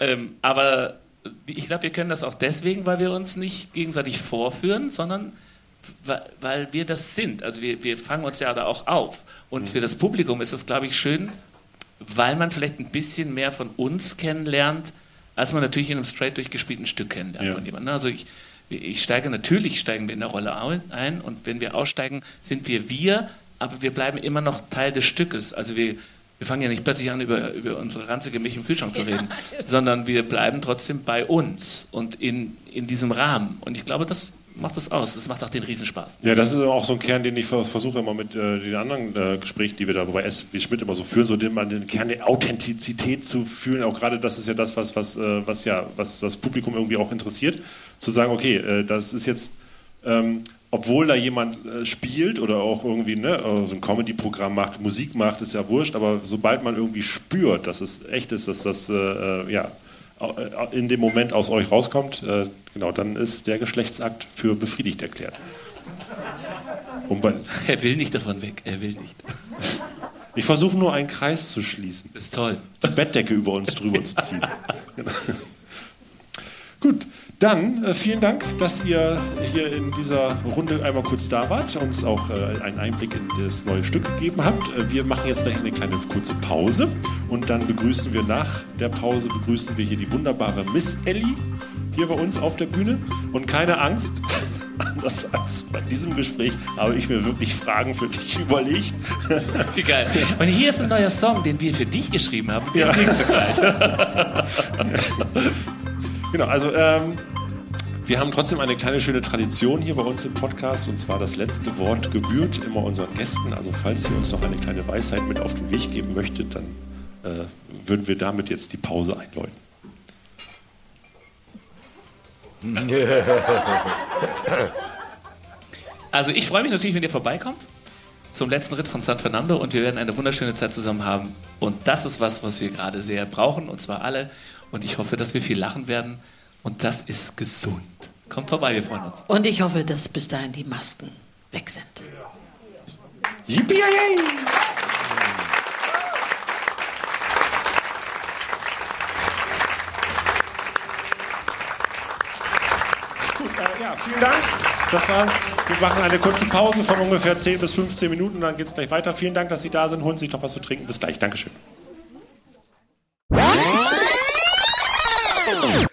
Speaker 6: [laughs] ähm, aber ich glaube, wir können das auch deswegen, weil wir uns nicht gegenseitig vorführen, sondern weil wir das sind. Also wir, wir fangen uns ja da auch auf. Und mhm. für das Publikum ist das, glaube ich, schön, weil man vielleicht ein bisschen mehr von uns kennenlernt, als man natürlich in einem straight durchgespielten Stück kennenlernt ja. von jemandem. Also ich, Ich steige, natürlich steigen wir in der Rolle ein und wenn wir aussteigen, sind wir wir, aber wir bleiben immer noch Teil des Stückes. Also wir, wir fangen ja nicht plötzlich an, über, über unsere ranzige Milch im Kühlschrank zu reden, ja. sondern wir bleiben trotzdem bei uns und in, in diesem Rahmen. Und ich glaube, das macht das aus. Das macht auch den Riesenspaß.
Speaker 4: Ja, das ist auch so ein Kern, den ich versuche immer mit äh, den anderen äh, Gesprächen, die wir da bei SW Schmidt immer so führen, so den, den Kern der Authentizität zu fühlen. Auch gerade das ist ja das, was, was, äh, was ja, was das Publikum irgendwie auch interessiert. Zu sagen, okay, äh, das ist jetzt, ähm, obwohl da jemand äh, spielt oder auch irgendwie ne, äh, so ein Comedy-Programm macht, Musik macht, ist ja wurscht, aber sobald man irgendwie spürt, dass es echt ist, dass das ja in dem Moment aus euch rauskommt, äh, genau, dann ist der Geschlechtsakt für befriedigt erklärt. [laughs]
Speaker 6: Er will nicht davon weg, er will nicht. [laughs]
Speaker 4: Ich versuche nur einen Kreis zu schließen.
Speaker 6: Ist toll.
Speaker 4: Die Bettdecke über uns drüber zu ziehen. [laughs] Gut, dann äh, vielen Dank, dass ihr hier in dieser Runde einmal kurz da wart, uns auch äh, einen Einblick in das neue Stück gegeben habt. Äh, wir machen jetzt gleich eine kleine kurze Pause und dann begrüßen wir nach der Pause begrüßen wir hier die wunderbare Miss Ellie hier bei uns auf der Bühne und keine Angst. [laughs] Anders als bei diesem Gespräch habe ich mir wirklich Fragen für dich [laughs] überlegt.
Speaker 6: Wie geil. Und hier ist ein neuer Song, den wir für dich geschrieben haben. Den ja. du gleich. [laughs]
Speaker 4: genau, also ähm, wir haben trotzdem eine kleine schöne Tradition hier bei uns im Podcast und zwar das letzte Wort gebührt immer unseren Gästen. Also falls ihr uns noch eine kleine Weisheit mit auf den Weg geben möchtet, dann äh, würden wir damit jetzt die Pause einläuten. [laughs]
Speaker 6: Also ich freue mich natürlich, wenn ihr vorbeikommt zum letzten Ritt von San Fernando und wir werden eine wunderschöne Zeit zusammen haben. Und das ist was, was wir gerade sehr brauchen und zwar alle. Und ich hoffe, dass wir viel lachen werden. Und das ist gesund. Kommt vorbei, wir freuen uns.
Speaker 5: Und ich hoffe, dass bis dahin die Masken weg sind.
Speaker 4: Yippie! Gut, ja, vielen Dank. Das war's. Wir machen eine kurze Pause von ungefähr 10 bis 15 Minuten, dann geht es gleich weiter. Vielen Dank, dass Sie da sind. Holen Sie sich noch was zu trinken. Bis gleich. Dankeschön.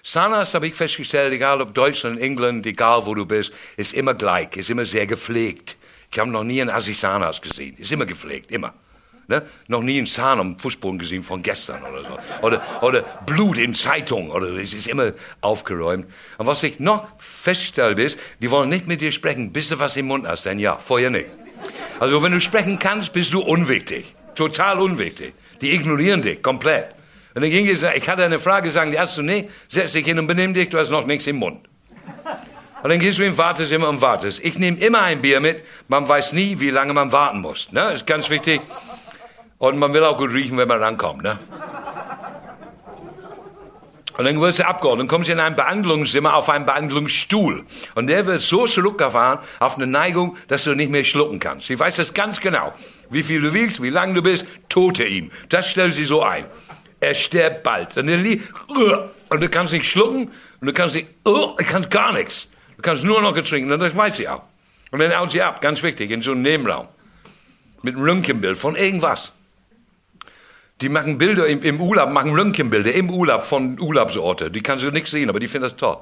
Speaker 2: Zahnarzt habe ich festgestellt, egal ob Deutschland, England, egal wo du bist, ist immer gleich, ist immer sehr gepflegt. Ich habe noch nie einen Assi-Zahnarzt gesehen. Ist immer gepflegt, immer. Ne? Noch nie einen Zahn am Fußboden gesehen von gestern oder so. Oder, oder Blut in Zeitung. Oder es ist immer aufgeräumt. Und was ich noch feststelle ist, die wollen nicht mit dir sprechen, bis du was im Mund hast. Denn ja, vorher nicht. Also wenn du sprechen kannst, bist du unwichtig. Total unwichtig. Die ignorieren dich komplett. Und dann ging es, ich hatte eine Frage, sagen die Ärzte, nee, setz dich hin und benimm dich, du hast noch nichts im Mund. Und dann gehst du hin, wartest immer und wartest. Ich nehme immer ein Bier mit, man weiß nie, wie lange man warten muss. Ne? Ist ganz wichtig. Und man will auch gut riechen, wenn man rankommt. Ne? Und dann wirst du abgeholt. Kommst du in ein Behandlungszimmer auf einen Behandlungsstuhl. Und der wird so zurückgefahren auf eine Neigung, dass du nicht mehr schlucken kannst. Sie weiß das ganz genau. Wie viel du wiegst, wie lang du bist, tote ihm. Das stellt sie so ein er stirbt bald. Und, er liegt, und du kannst nicht schlucken und du kannst nicht, du kannst gar nichts. Du kannst nur noch trinken und das weiß sie auch. Und dann haut sie ab, ganz wichtig, in so einem Nebenraum. Mit einem Röntgenbild von irgendwas. Die machen Bilder im, im Urlaub, machen Röntgenbilder im Urlaub von Urlaubsorten. Die kannst du nicht sehen, aber die finden das toll.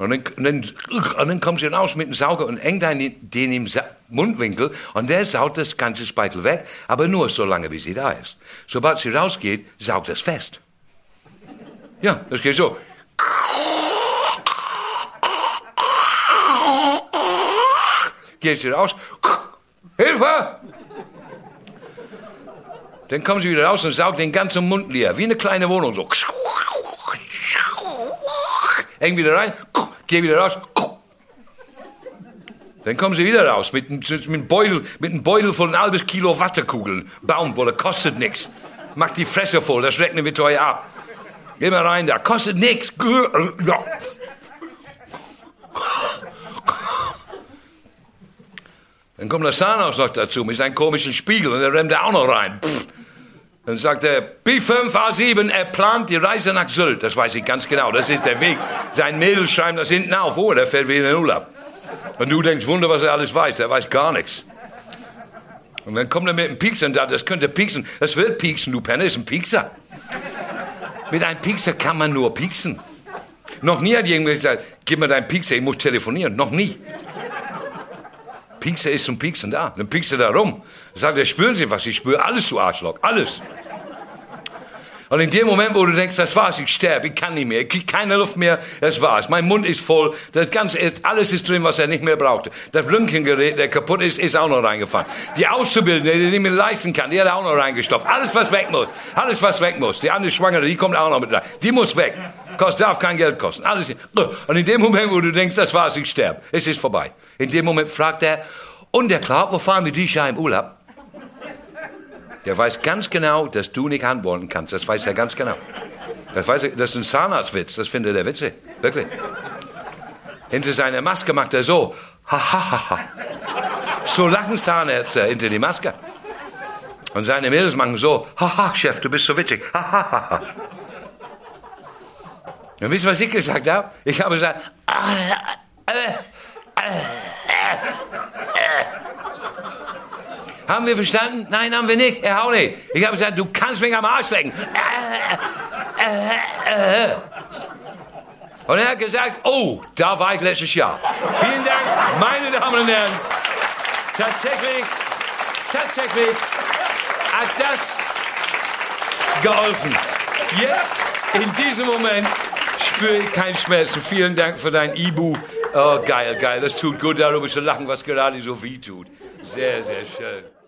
Speaker 2: Und dann, und dann, und dann kommt sie raus mit dem Sauger und hängt den, den im Sa Mundwinkel und der saugt das ganze Speitel weg, aber nur so lange, wie sie da ist. Sobald sie rausgeht, saugt es fest. Ja, das geht so. Geht sie raus. Hilfe! Dann kommt sie wieder raus und saugt den ganzen Mund leer, wie eine kleine Wohnung so. Häng wieder rein, geh wieder raus. Dann kommen sie wieder raus mit, mit, mit, Beutel, mit einem Beutel von ein halbes Kilo Wattekugeln. Baumwolle, kostet nichts. Macht die Fresse voll, das rechnen wir teuer ab. Geh mal rein da, kostet nichts. Ja. Dann kommt der Zahnhaus noch dazu mit seinem komischen Spiegel und der rennt er auch noch rein. Pff. Dann sagt er, B5, A7, er plant die Reise nach Sylt. Das weiß ich ganz genau, das ist der Weg. Sein Mädel schreibt das hinten auf, oh, der fährt wieder in den Urlaub. Und du denkst, Wunder, was er alles weiß. Er weiß gar nichts. Und dann kommt er mit einem Piekser und sagt, das könnte pieksen. Das wird pieksen, du Penner, ist ein Piekser. Mit einem Piekser kann man nur pieksen. Noch nie hat jemand gesagt, gib mir deinen Piekser, ich muss telefonieren. Noch nie. Piekser ist zum Pieksen da. Dann piekst er da rum. Sagt er, spüren Sie was? Ich spüre alles, du Arschloch. Alles. Und in dem Moment, wo du denkst, das war's, ich sterbe, ich kann nicht mehr, ich kriege keine Luft mehr, das war's. Mein Mund ist voll, das Ganze ist, alles ist drin, was er nicht mehr braucht. Das Röntgengerät, der kaputt ist, ist auch noch reingefahren. Die Auszubildende, die nicht mehr leisten kann, die hat auch noch reingestopft. Alles, was weg muss, alles, was weg muss. Die andere Schwangere, die kommt auch noch mit rein. Die muss weg. Kostet, darf kein Geld kosten. Alles. Und in dem Moment, wo du denkst, das war's, ich sterbe, es ist vorbei. In dem Moment fragt er, und der Clark, wo fahren wir dieses Jahr im Urlaub? Der weiß ganz genau, dass du nicht antworten kannst. Das weiß er ganz genau. Das, weiß er, das ist ein Zahnarztwitz, das findet er witzig. Wirklich. Hinter seiner Maske macht er so. Ha, ha, ha, ha. So lachen Zahnärzte hinter die Maske. Und seine Mädels machen so. Haha, Chef, du bist so witzig. Ha, ha, ha, ha. Und wisst ihr, was ich gesagt habe? Ich habe gesagt. Äh, äh, haben wir verstanden? Nein, haben wir nicht. Er auch nicht. Ich habe gesagt, du kannst mich am Arsch lecken. Und er hat gesagt, oh, da war ich letztes Jahr. Vielen Dank, meine Damen und Herren. Tatsächlich, tatsächlich hat das geholfen. Jetzt, in diesem Moment, spüre ich keinen Schmerzen. Vielen Dank für dein Ibu. Oh, geil, geil. Das tut gut, darüber zu lachen, was gerade so weh tut. Sehr, sehr schön.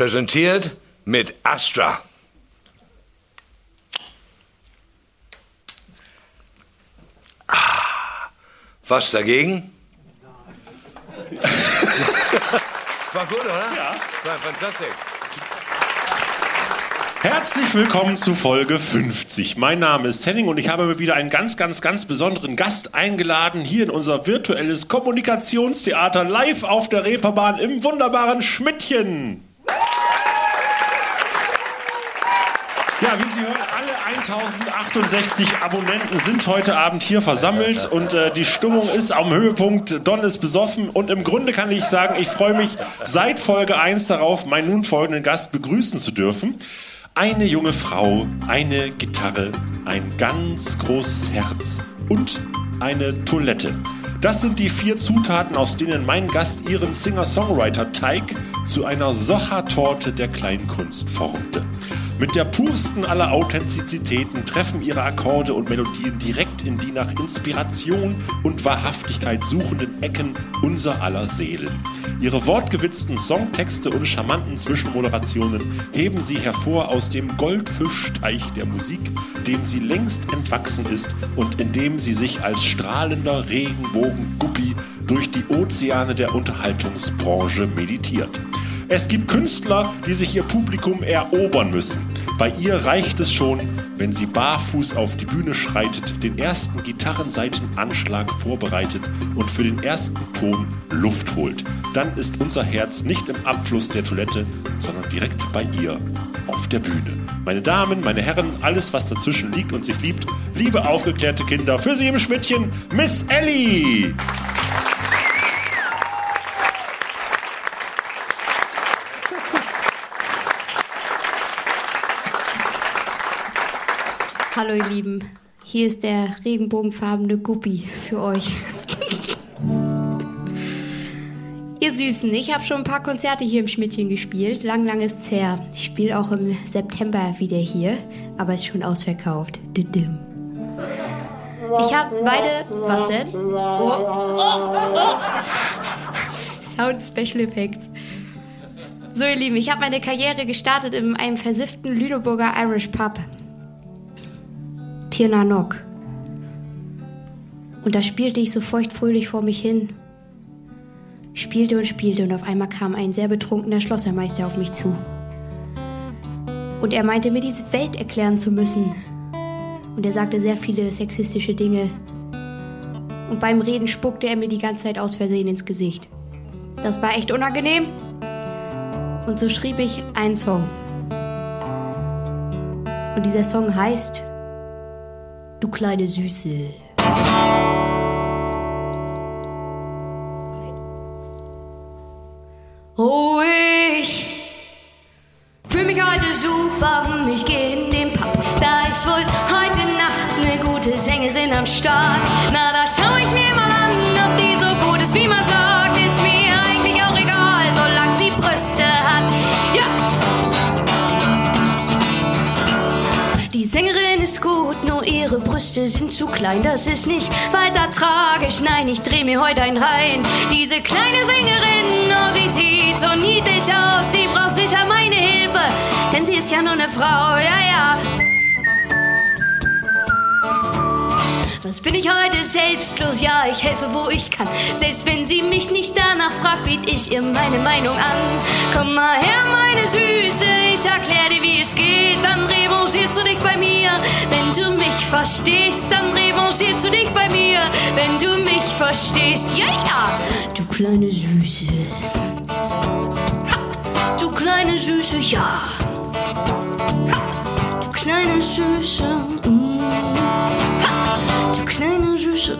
Speaker 2: Präsentiert mit Astra. Was dagegen? [laughs] War gut, oder?
Speaker 4: Ja.
Speaker 2: War fantastisch.
Speaker 4: Herzlich willkommen zu Folge 50. Mein Name ist Henning und ich habe mir wieder einen ganz, ganz, ganz besonderen Gast eingeladen hier in unser virtuelles Kommunikationstheater live auf der Reeperbahn im wunderbaren Schmidtchen. Ja, wie Sie hören, alle 1068 Abonnenten sind heute Abend hier versammelt und äh, die Stimmung ist am Höhepunkt. Don ist besoffen und im Grunde kann ich sagen, ich freue mich seit Folge 1 darauf, meinen nun folgenden Gast begrüßen zu dürfen. Eine junge Frau, eine Gitarre, ein ganz großes Herz und eine Toilette. Das sind die vier Zutaten, aus denen mein Gast ihren Singer-Songwriter-Teig zu einer Socha-Torte der Kleinkunst formte. Mit der pursten aller Authentizitäten treffen ihre Akkorde und Melodien direkt in die nach Inspiration und Wahrhaftigkeit suchenden Ecken unser aller Seelen. Ihre wortgewitzten Songtexte und charmanten Zwischenmoderationen heben sie hervor aus dem Goldfischteich der Musik, dem sie längst entwachsen ist und in dem sie sich als strahlender Regenbogen-Guppi durch die Ozeane der Unterhaltungsbranche meditiert. Es gibt Künstler, die sich ihr Publikum erobern müssen. Bei ihr reicht es schon, wenn sie barfuß auf die Bühne schreitet, den ersten Gitarrenseitenanschlag vorbereitet und für den ersten Ton Luft holt. Dann ist unser Herz nicht im Abfluss der Toilette, sondern direkt bei ihr auf der Bühne. Meine Damen, meine Herren, alles was dazwischen liegt und sich liebt, liebe aufgeklärte Kinder, für Sie im Schmidtchen, Miss Ellie!
Speaker 7: Hallo ihr Lieben, hier ist der regenbogenfarbene Guppi für euch. [laughs] ihr Süßen, ich habe schon ein paar Konzerte hier im Schmidtchen gespielt. Lang, lang ist's her. Ich spiele auch im September wieder hier, aber ist schon ausverkauft. Didim. Ich habe beide. Was denn? Oh, oh, oh. [laughs] Sound Special Effects. So, ihr Lieben, ich habe meine Karriere gestartet in einem versifften Lüneburger Irish Pub. Tirnanok. Und da spielte ich so feuchtfröhlich vor mich hin. Spielte und spielte und auf einmal kam ein sehr betrunkener Schlossermeister auf mich zu. Und er meinte mir diese Welt erklären zu müssen. Und er sagte sehr viele sexistische Dinge. Und beim Reden spuckte er mir die ganze Zeit aus Versehen ins Gesicht. Das war echt unangenehm. Und so schrieb ich einen Song. Und dieser Song heißt Du kleine Süße. Oh, Brüste sind zu klein. Das ist nicht weiter tragisch. Nein, ich dreh mir heute ein rein. Diese kleine Sängerin, oh, sie sieht so niedlich aus. Sie braucht sicher meine Hilfe, denn sie ist ja nur eine Frau. Ja, ja. Was bin ich heute selbstlos? Ja, ich helfe, wo ich kann. Selbst wenn sie mich nicht danach fragt, biet ich ihr meine Meinung an. Komm mal her, meine Süße, ich erklär dir, wie es geht. Dann revanchierst du dich bei mir. Wenn du mich verstehst, dann revanchierst du dich bei mir. Wenn du mich verstehst, ja, ja, du kleine Süße. Ha, du kleine Süße, ja. Ha, du kleine Süße, mm. Kleine Süße.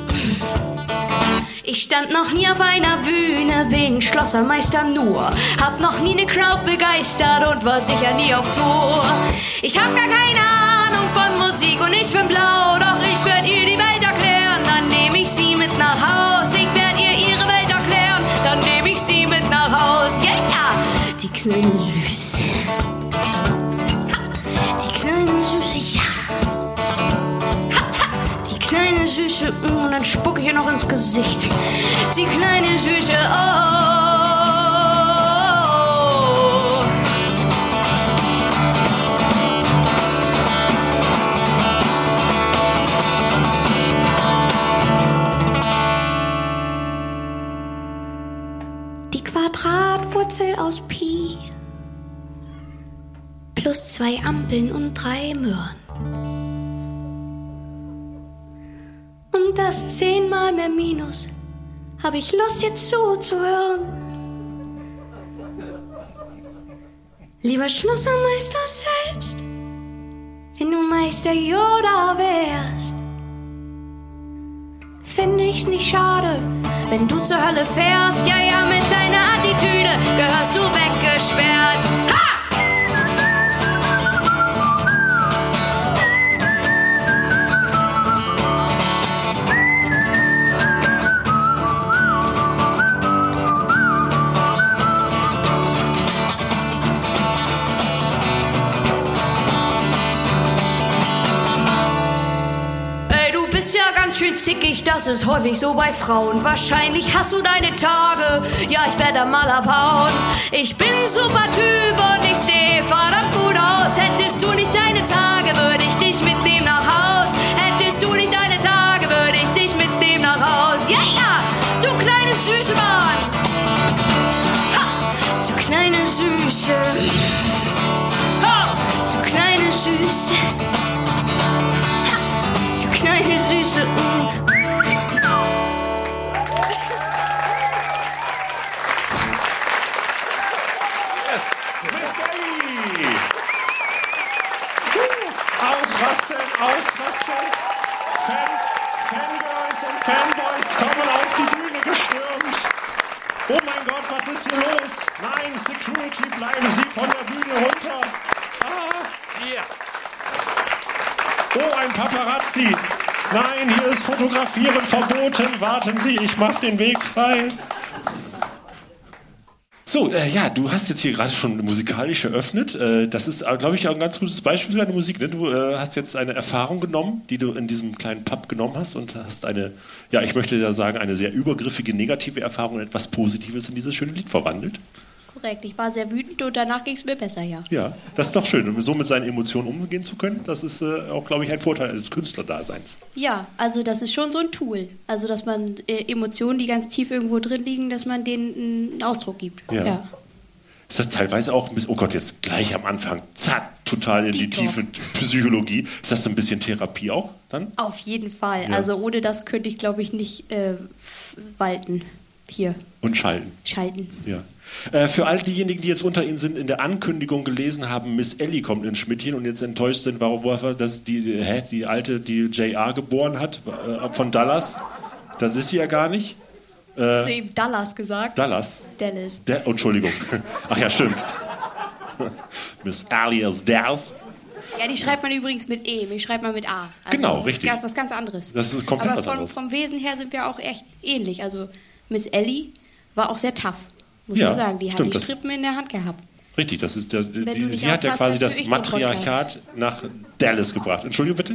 Speaker 7: Ich stand noch nie auf einer Bühne, bin Schlossermeister nur. Hab noch nie ne Crowd begeistert und war sicher nie auf Tour. Ich hab gar keine Ahnung von Musik und ich bin blau, doch ich werd ihr die Welt erklären. Dann nehm ich sie mit nach Haus. Ich werd ihr ihre Welt erklären. Dann nehm ich sie mit nach Haus. Ja, die kleine Süße. Süße, und dann spuck ich ihr noch ins Gesicht. Die kleine Süße, oh. Die Quadratwurzel aus Pi plus zwei Ampeln und drei Möhren. Das zehnmal mehr Minus. Hab ich Lust, jetzt zuzuhören? Lieber Schlossermeister selbst, wenn du Meister Yoda wärst, finde ich's nicht schade, wenn du zur Hölle fährst. Ja, ja, mit deiner Attitüde gehörst du weggesperrt. Zickig, das ist häufig so bei Frauen. Wahrscheinlich hast du deine Tage, ja, ich werde mal abhauen. Ich bin super Typ und ich sehe verdammt gut aus. Hättest du nicht deine Tage, würde ich dich mitnehmen nach Haus.
Speaker 4: Was ist hier los? Nein, Security, bleiben Sie von der Bühne runter. Ah. Oh, ein Paparazzi. Nein, hier ist Fotografieren verboten. Warten Sie, ich mache den Weg frei. So, äh, ja, du hast jetzt hier gerade schon musikalisch eröffnet. Äh, das ist, glaube ich, auch ein ganz gutes Beispiel für deine Musik. Ne? Du äh, hast jetzt eine Erfahrung genommen, die du in diesem kleinen Pub genommen hast und hast eine, ja, ich möchte ja sagen, eine sehr übergriffige, negative Erfahrung in etwas Positives in dieses schöne Lied verwandelt.
Speaker 7: Korrekt, ich war sehr wütend und danach ging es mir besser, ja.
Speaker 4: Ja, das ist doch schön. Und so mit seinen Emotionen umgehen zu können, das ist äh, auch, glaube ich, ein Vorteil eines Künstlerdaseins.
Speaker 7: Ja, also das ist schon so ein Tool. Also, dass man äh, Emotionen, die ganz tief irgendwo drin liegen, dass man denen einen Ausdruck gibt.
Speaker 4: Ja. Ist das teilweise auch, ein bisschen- oh Gott, jetzt gleich am Anfang, zack, total in die
Speaker 7: Dito.
Speaker 4: tiefe Psychologie. Ist das so ein bisschen Therapie auch dann?
Speaker 7: Auf jeden Fall.
Speaker 4: Ja.
Speaker 7: Also ohne das könnte ich, glaube ich, nicht äh, walten. Hier
Speaker 4: Und schalten.
Speaker 7: schalten.
Speaker 4: Ja. Äh, für all diejenigen, die jetzt unter Ihnen sind, in der Ankündigung gelesen haben, Miss Ellie kommt ins Schmidtchen und jetzt enttäuscht sind, warum dass die, hä, die alte, die JR geboren hat, äh, von Dallas. Das ist sie ja gar nicht.
Speaker 7: Hast du eben Dallas gesagt?
Speaker 4: Dallas.
Speaker 7: Dallas.
Speaker 4: Der, oh, Entschuldigung. Ach ja, stimmt. [laughs] Miss Ellie aus Dallas.
Speaker 7: Ja, die schreibt man übrigens mit E, mich schreibt man mit A. Also
Speaker 4: Genau,
Speaker 7: das
Speaker 4: richtig.
Speaker 7: Ist ganz- was ganz anderes.
Speaker 4: Das ist komplett
Speaker 7: Aber
Speaker 4: was
Speaker 7: von,
Speaker 4: anderes.
Speaker 7: vom Wesen her sind wir auch echt ähnlich. Also Miss Ellie war auch sehr tough, muss
Speaker 4: Ja,
Speaker 7: man sagen. Die
Speaker 4: stimmt,
Speaker 7: hat die Strippen in der Hand gehabt.
Speaker 4: Richtig, das ist der, die, sie hat ja quasi das Matriarchat nach Dallas gebracht. Entschuldigung bitte?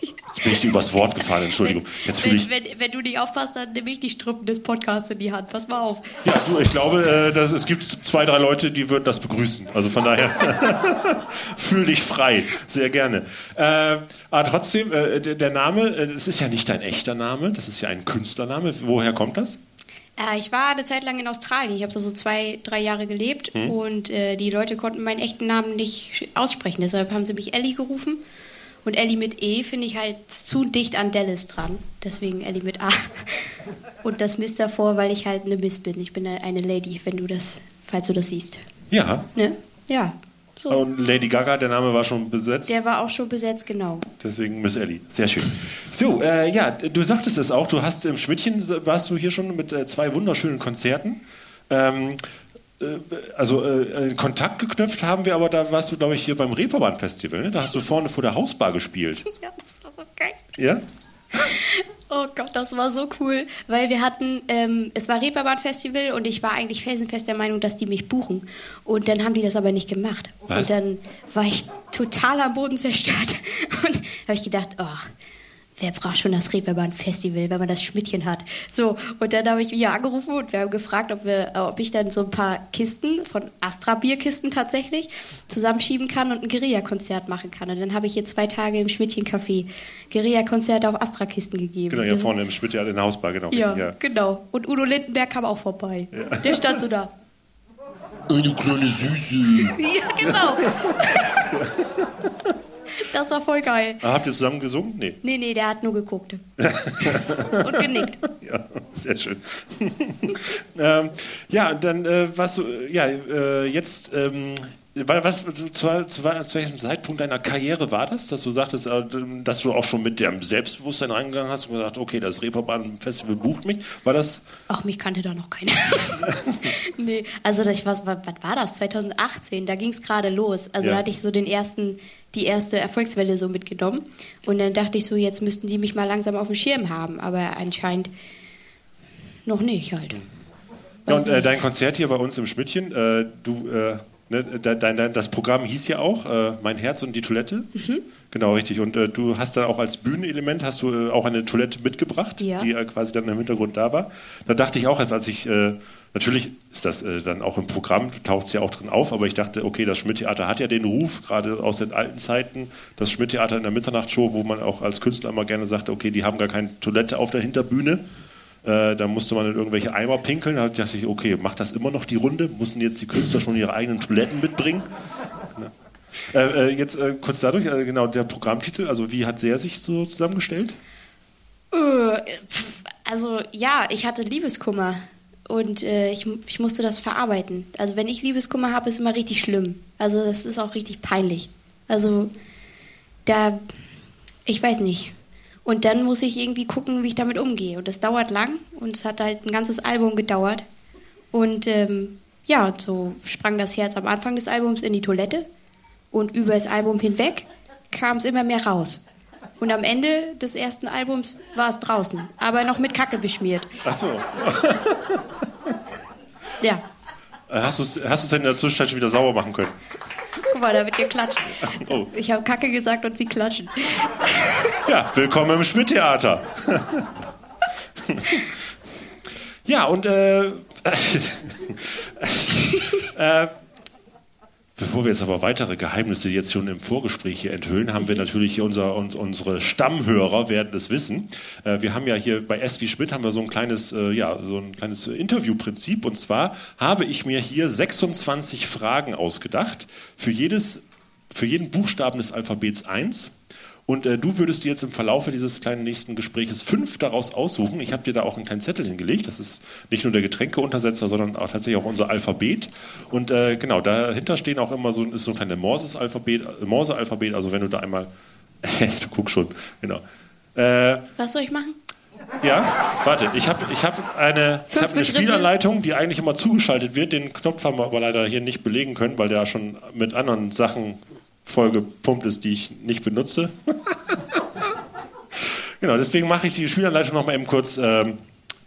Speaker 4: Jetzt bin ich dir übers Wort gefallen, Entschuldigung. Jetzt fühle ich.
Speaker 7: Wenn, wenn, wenn du nicht aufpasst, dann nehme ich die Strippen des Podcasts in die Hand. Pass mal auf.
Speaker 4: Ja, du, ich glaube, äh, dass es gibt zwei, drei Leute, die würden das begrüßen. Also von daher [laughs] fühl dich frei, sehr gerne. Äh, aber trotzdem, äh, der der Name, äh, es ist ja nicht dein echter Name, das ist ja ein Künstlername. Woher kommt das?
Speaker 7: Äh, ich war eine Zeit lang in Australien. Ich habe da so zwei, drei Jahre gelebt
Speaker 4: Hm.
Speaker 7: und äh, die Leute konnten meinen echten Namen nicht aussprechen. Deshalb haben sie mich Ellie gerufen. Und Ellie mit E finde ich halt zu dicht an Dallas dran. Deswegen Ellie mit A. [laughs] Und das Miss davor, weil ich halt eine Miss bin. Ich bin eine Lady, wenn du das, falls du das siehst.
Speaker 4: Ja.
Speaker 7: Ne? Ja. So.
Speaker 4: Und Lady Gaga, der Name war schon besetzt.
Speaker 7: Der war auch schon besetzt, genau.
Speaker 4: Deswegen Miss Ellie. Sehr schön. So, äh, ja, du sagtest es auch, du hast im Schmidtchen, warst du hier schon mit äh, zwei wunderschönen Konzerten. Ähm, äh, also äh, äh, Kontakt geknüpft haben wir, aber da warst du, glaube ich, hier beim Reeperbahn-Festival. Ne? Da hast du vorne vor der Hausbar gespielt. [laughs]
Speaker 7: Ja, das war so geil.
Speaker 4: Ja? [laughs]
Speaker 7: Oh Gott, das war so cool, weil wir hatten, ähm, es war Reeperbahn Festival und ich war eigentlich felsenfest der Meinung, dass die mich buchen. Und dann haben die das aber nicht gemacht.
Speaker 4: Was?
Speaker 7: Und dann war ich total am Boden zerstört. [laughs] Und habe ich gedacht, oh, wer braucht schon das Reeperbahn Festival, wenn man das Schmidtchen hat. So, und dann habe ich mich angerufen und wir haben gefragt, ob, wir, äh, ob ich dann so ein paar Kisten von Astra Bierkisten tatsächlich zusammenschieben kann und ein Guerilla-Konzert machen kann. Und dann habe ich hier zwei Tage im Schmidtchen-Café Guerilla-Konzerte auf Astra-Kisten gegeben.
Speaker 4: Genau, hier vorne im Schmidt, ja, in der Hausbar, genau.
Speaker 7: Ja,
Speaker 4: richtig,
Speaker 7: genau. Und Udo Lindenberg kam auch vorbei. Der stand so da.
Speaker 8: Eine kleine Süße. [laughs]
Speaker 7: Ja, genau. [laughs] Das war voll geil.
Speaker 4: Ah, habt ihr zusammen gesungen? Nee.
Speaker 7: Nee, nee, der hat nur geguckt. [laughs] Und genickt.
Speaker 4: Ja, sehr schön. [laughs] ähm, ja, und dann äh, warst du, äh, ja, äh, jetzt, ähm, wa- was, zu, zu, zu, welchem Zeitpunkt deiner Karriere war das, dass du sagtest, äh, dass du auch schon mit dem Selbstbewusstsein reingegangen hast und gesagt, okay, das Reeperbahn-Festival bucht mich? War das,
Speaker 7: Ach, mich kannte da noch keiner. [laughs] nee, also ich, was, was was war das? 2018, da ging es gerade los. Also
Speaker 4: Ja.
Speaker 7: da hatte ich so den ersten, die erste Erfolgswelle so mitgenommen. Und dann dachte ich so, jetzt müssten die mich mal langsam auf dem Schirm haben. Aber anscheinend noch nicht halt.
Speaker 4: ja,
Speaker 7: Weiß
Speaker 4: und äh, dein Konzert hier bei uns im Schmidtchen, äh, du, äh, ne, de- dein, dein, das Programm hieß ja auch äh, Mein Herz und die Toilette.
Speaker 7: Mhm.
Speaker 4: Genau, richtig. Und äh, du hast dann auch als Bühnenelement hast du äh, auch eine Toilette mitgebracht,
Speaker 7: Ja.
Speaker 4: die quasi dann im Hintergrund da war. Da dachte ich auch, als, als ich, natürlich ist das äh, dann auch im Programm, taucht es ja auch drin auf, aber ich dachte, okay, das Schmidt-Theater hat ja den Ruf, gerade aus den alten Zeiten, das Schmidt-Theater in der Mitternachtsshow, wo man auch als Künstler immer gerne sagte, okay, die haben gar keine Toilette auf der Hinterbühne. Äh, da musste man in irgendwelche Eimer pinkeln. Da dachte ich, okay, macht das immer noch die Runde? Mussten jetzt die Künstler schon ihre eigenen Toiletten mitbringen? Äh, äh, jetzt äh, kurz dadurch, äh, genau, der Programmtitel, also wie hat der sich so zusammengestellt?
Speaker 7: Also ja, ich hatte Liebeskummer und äh, ich, ich musste das verarbeiten. Also wenn ich Liebeskummer habe, ist immer richtig schlimm. Also das ist auch richtig peinlich. Also da, ich weiß nicht. Und dann muss ich irgendwie gucken, wie ich damit umgehe. Und das dauert lang und es hat halt ein ganzes Album gedauert. Und ähm, ja, so sprang das Herz am Anfang des Albums in die Toilette und über das Album hinweg kam es immer mehr raus. Und am Ende des ersten Albums war es draußen, aber noch mit Kacke beschmiert.
Speaker 4: Ach so. [laughs]
Speaker 7: Ja,
Speaker 4: Äh, Hast du es hast du's denn in der Zwischenzeit schon wieder sauber machen können?
Speaker 7: guck mal, da wird geklatscht.
Speaker 4: Oh.
Speaker 7: Ich habe Kacke gesagt und sie klatschen.
Speaker 4: Ja, willkommen im Schmidt-Theater. ja, und äh, [laughs] äh, Bevor wir jetzt aber weitere Geheimnisse jetzt schon im Vorgespräch hier enthüllen, haben wir natürlich unser, und, unsere Stammhörer werden es wissen. Äh, wir haben ja hier bei S Schmidt haben wir so ein kleines, äh, ja, so ein kleines Interviewprinzip. Und zwar habe ich mir hier 26 Fragen ausgedacht für jedes, für jeden Buchstaben des Alphabets eins. Und äh, du würdest dir jetzt im Verlaufe dieses kleinen nächsten Gespräches fünf daraus aussuchen. Ich habe dir da auch einen kleinen Zettel hingelegt. Das ist nicht nur der Getränkeuntersetzer, sondern auch tatsächlich auch unser Alphabet. Und äh, genau, dahinter stehen auch immer so, ist so ein kleines Morse-Alphabet. Morse-Alphabet, also wenn du da einmal, [laughs] du guckst schon, genau. Äh,
Speaker 7: Was soll ich machen?
Speaker 4: ja, warte, ich habe ich hab eine, ich hab eine. Spielanleitung, die eigentlich immer zugeschaltet wird. Den Knopf haben wir aber leider hier nicht belegen können, weil der schon mit anderen Sachen vollgepumpt ist, die ich nicht benutze. [laughs] genau, deswegen mache ich die Spielanleitung noch mal eben kurz ähm,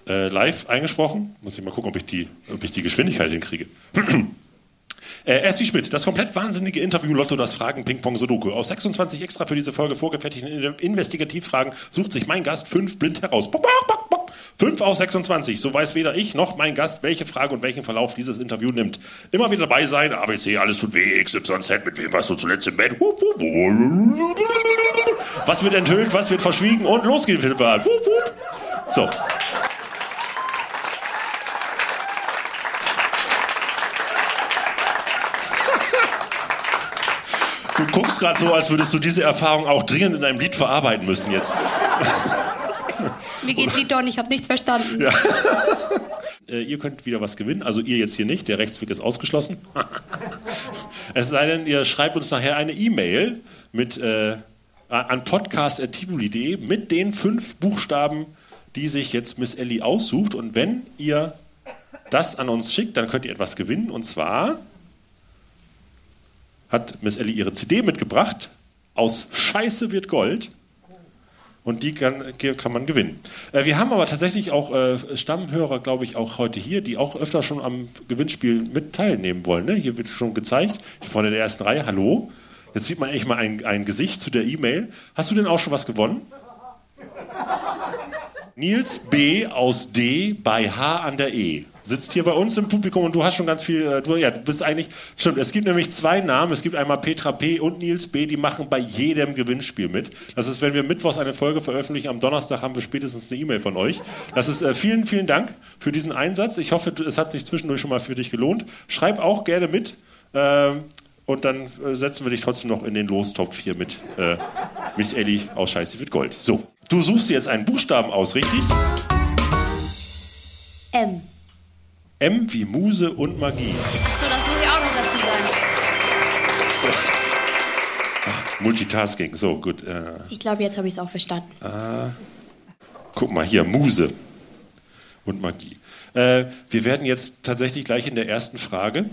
Speaker 4: äh, live eingesprochen. Muss ich mal gucken, ob ich die, ob ich die Geschwindigkeit hinkriege. [clears throat] Äh, S wie Schmidt, das komplett wahnsinnige Interview Lotto, das Fragen Ping-Pong Sudoku. Aus 26 extra für diese Folge vorgefertigten In- Investigativfragen sucht sich mein Gast fünf blind heraus. Bock, bock, bock. Fünf aus 26. So weiß weder ich noch mein Gast, welche Frage und welchen Verlauf dieses Interview nimmt. Immer wieder dabei sein. ABC, alles tut weh. XYZ, mit wem warst du zuletzt im Bett? Was wird enthüllt, was wird verschwiegen und los geht's. Hup. So. Du guckst gerade so, als würdest du diese Erfahrung auch dringend in einem Lied verarbeiten müssen jetzt.
Speaker 7: Mir geht's wie Don, ich habe nichts verstanden. [laughs]
Speaker 4: Äh, ihr könnt wieder was gewinnen, also ihr jetzt hier nicht, der Rechtsweg ist ausgeschlossen. [laughs] es sei denn, ihr schreibt uns nachher eine E-Mail mit äh, an podcast.tivoli.de mit den fünf Buchstaben, die sich jetzt Miss Ellie aussucht. Und wenn ihr das an uns schickt, dann könnt ihr etwas gewinnen. Und zwar hat Miss Ellie ihre CD mitgebracht. Aus Scheiße wird Gold. Und die kann, kann man gewinnen. Äh, wir haben aber tatsächlich auch äh, Stammhörer, glaube ich, auch heute hier, die auch öfter schon am Gewinnspiel mit teilnehmen wollen. Ne? Hier wird schon gezeigt, hier vorne in der ersten Reihe, hallo. Jetzt sieht man echt mal ein, ein Gesicht zu der E-Mail. Hast du denn auch schon was gewonnen? Nils B. aus D. bei H. an der E. Sitzt hier bei uns im Publikum und du hast schon ganz viel, äh, du, ja, du bist eigentlich, stimmt, es gibt nämlich zwei Namen, es gibt einmal Petra P. und Nils B., die machen bei jedem Gewinnspiel mit. Das ist, wenn wir mittwochs eine Folge veröffentlichen, am Donnerstag haben wir spätestens eine E-Mail von euch. Das ist, äh, vielen, vielen Dank für diesen Einsatz. Ich hoffe, es hat sich zwischendurch schon mal für dich gelohnt. Schreib auch gerne mit. ähm, und dann äh, setzen wir dich trotzdem noch in den Lostopf hier mit äh, Miss Ellie aus Scheiße wird Gold. So, du suchst dir jetzt einen Buchstaben aus, richtig?
Speaker 7: M.
Speaker 4: M wie Muse und Magie.
Speaker 7: Achso, das muss ich auch noch dazu sagen.
Speaker 4: Multitasking, so gut. Äh,
Speaker 7: Ich glaube, jetzt habe ich es auch verstanden.
Speaker 4: guck mal hier, Muse und Magie. Äh, wir werden jetzt tatsächlich gleich in der ersten Frage,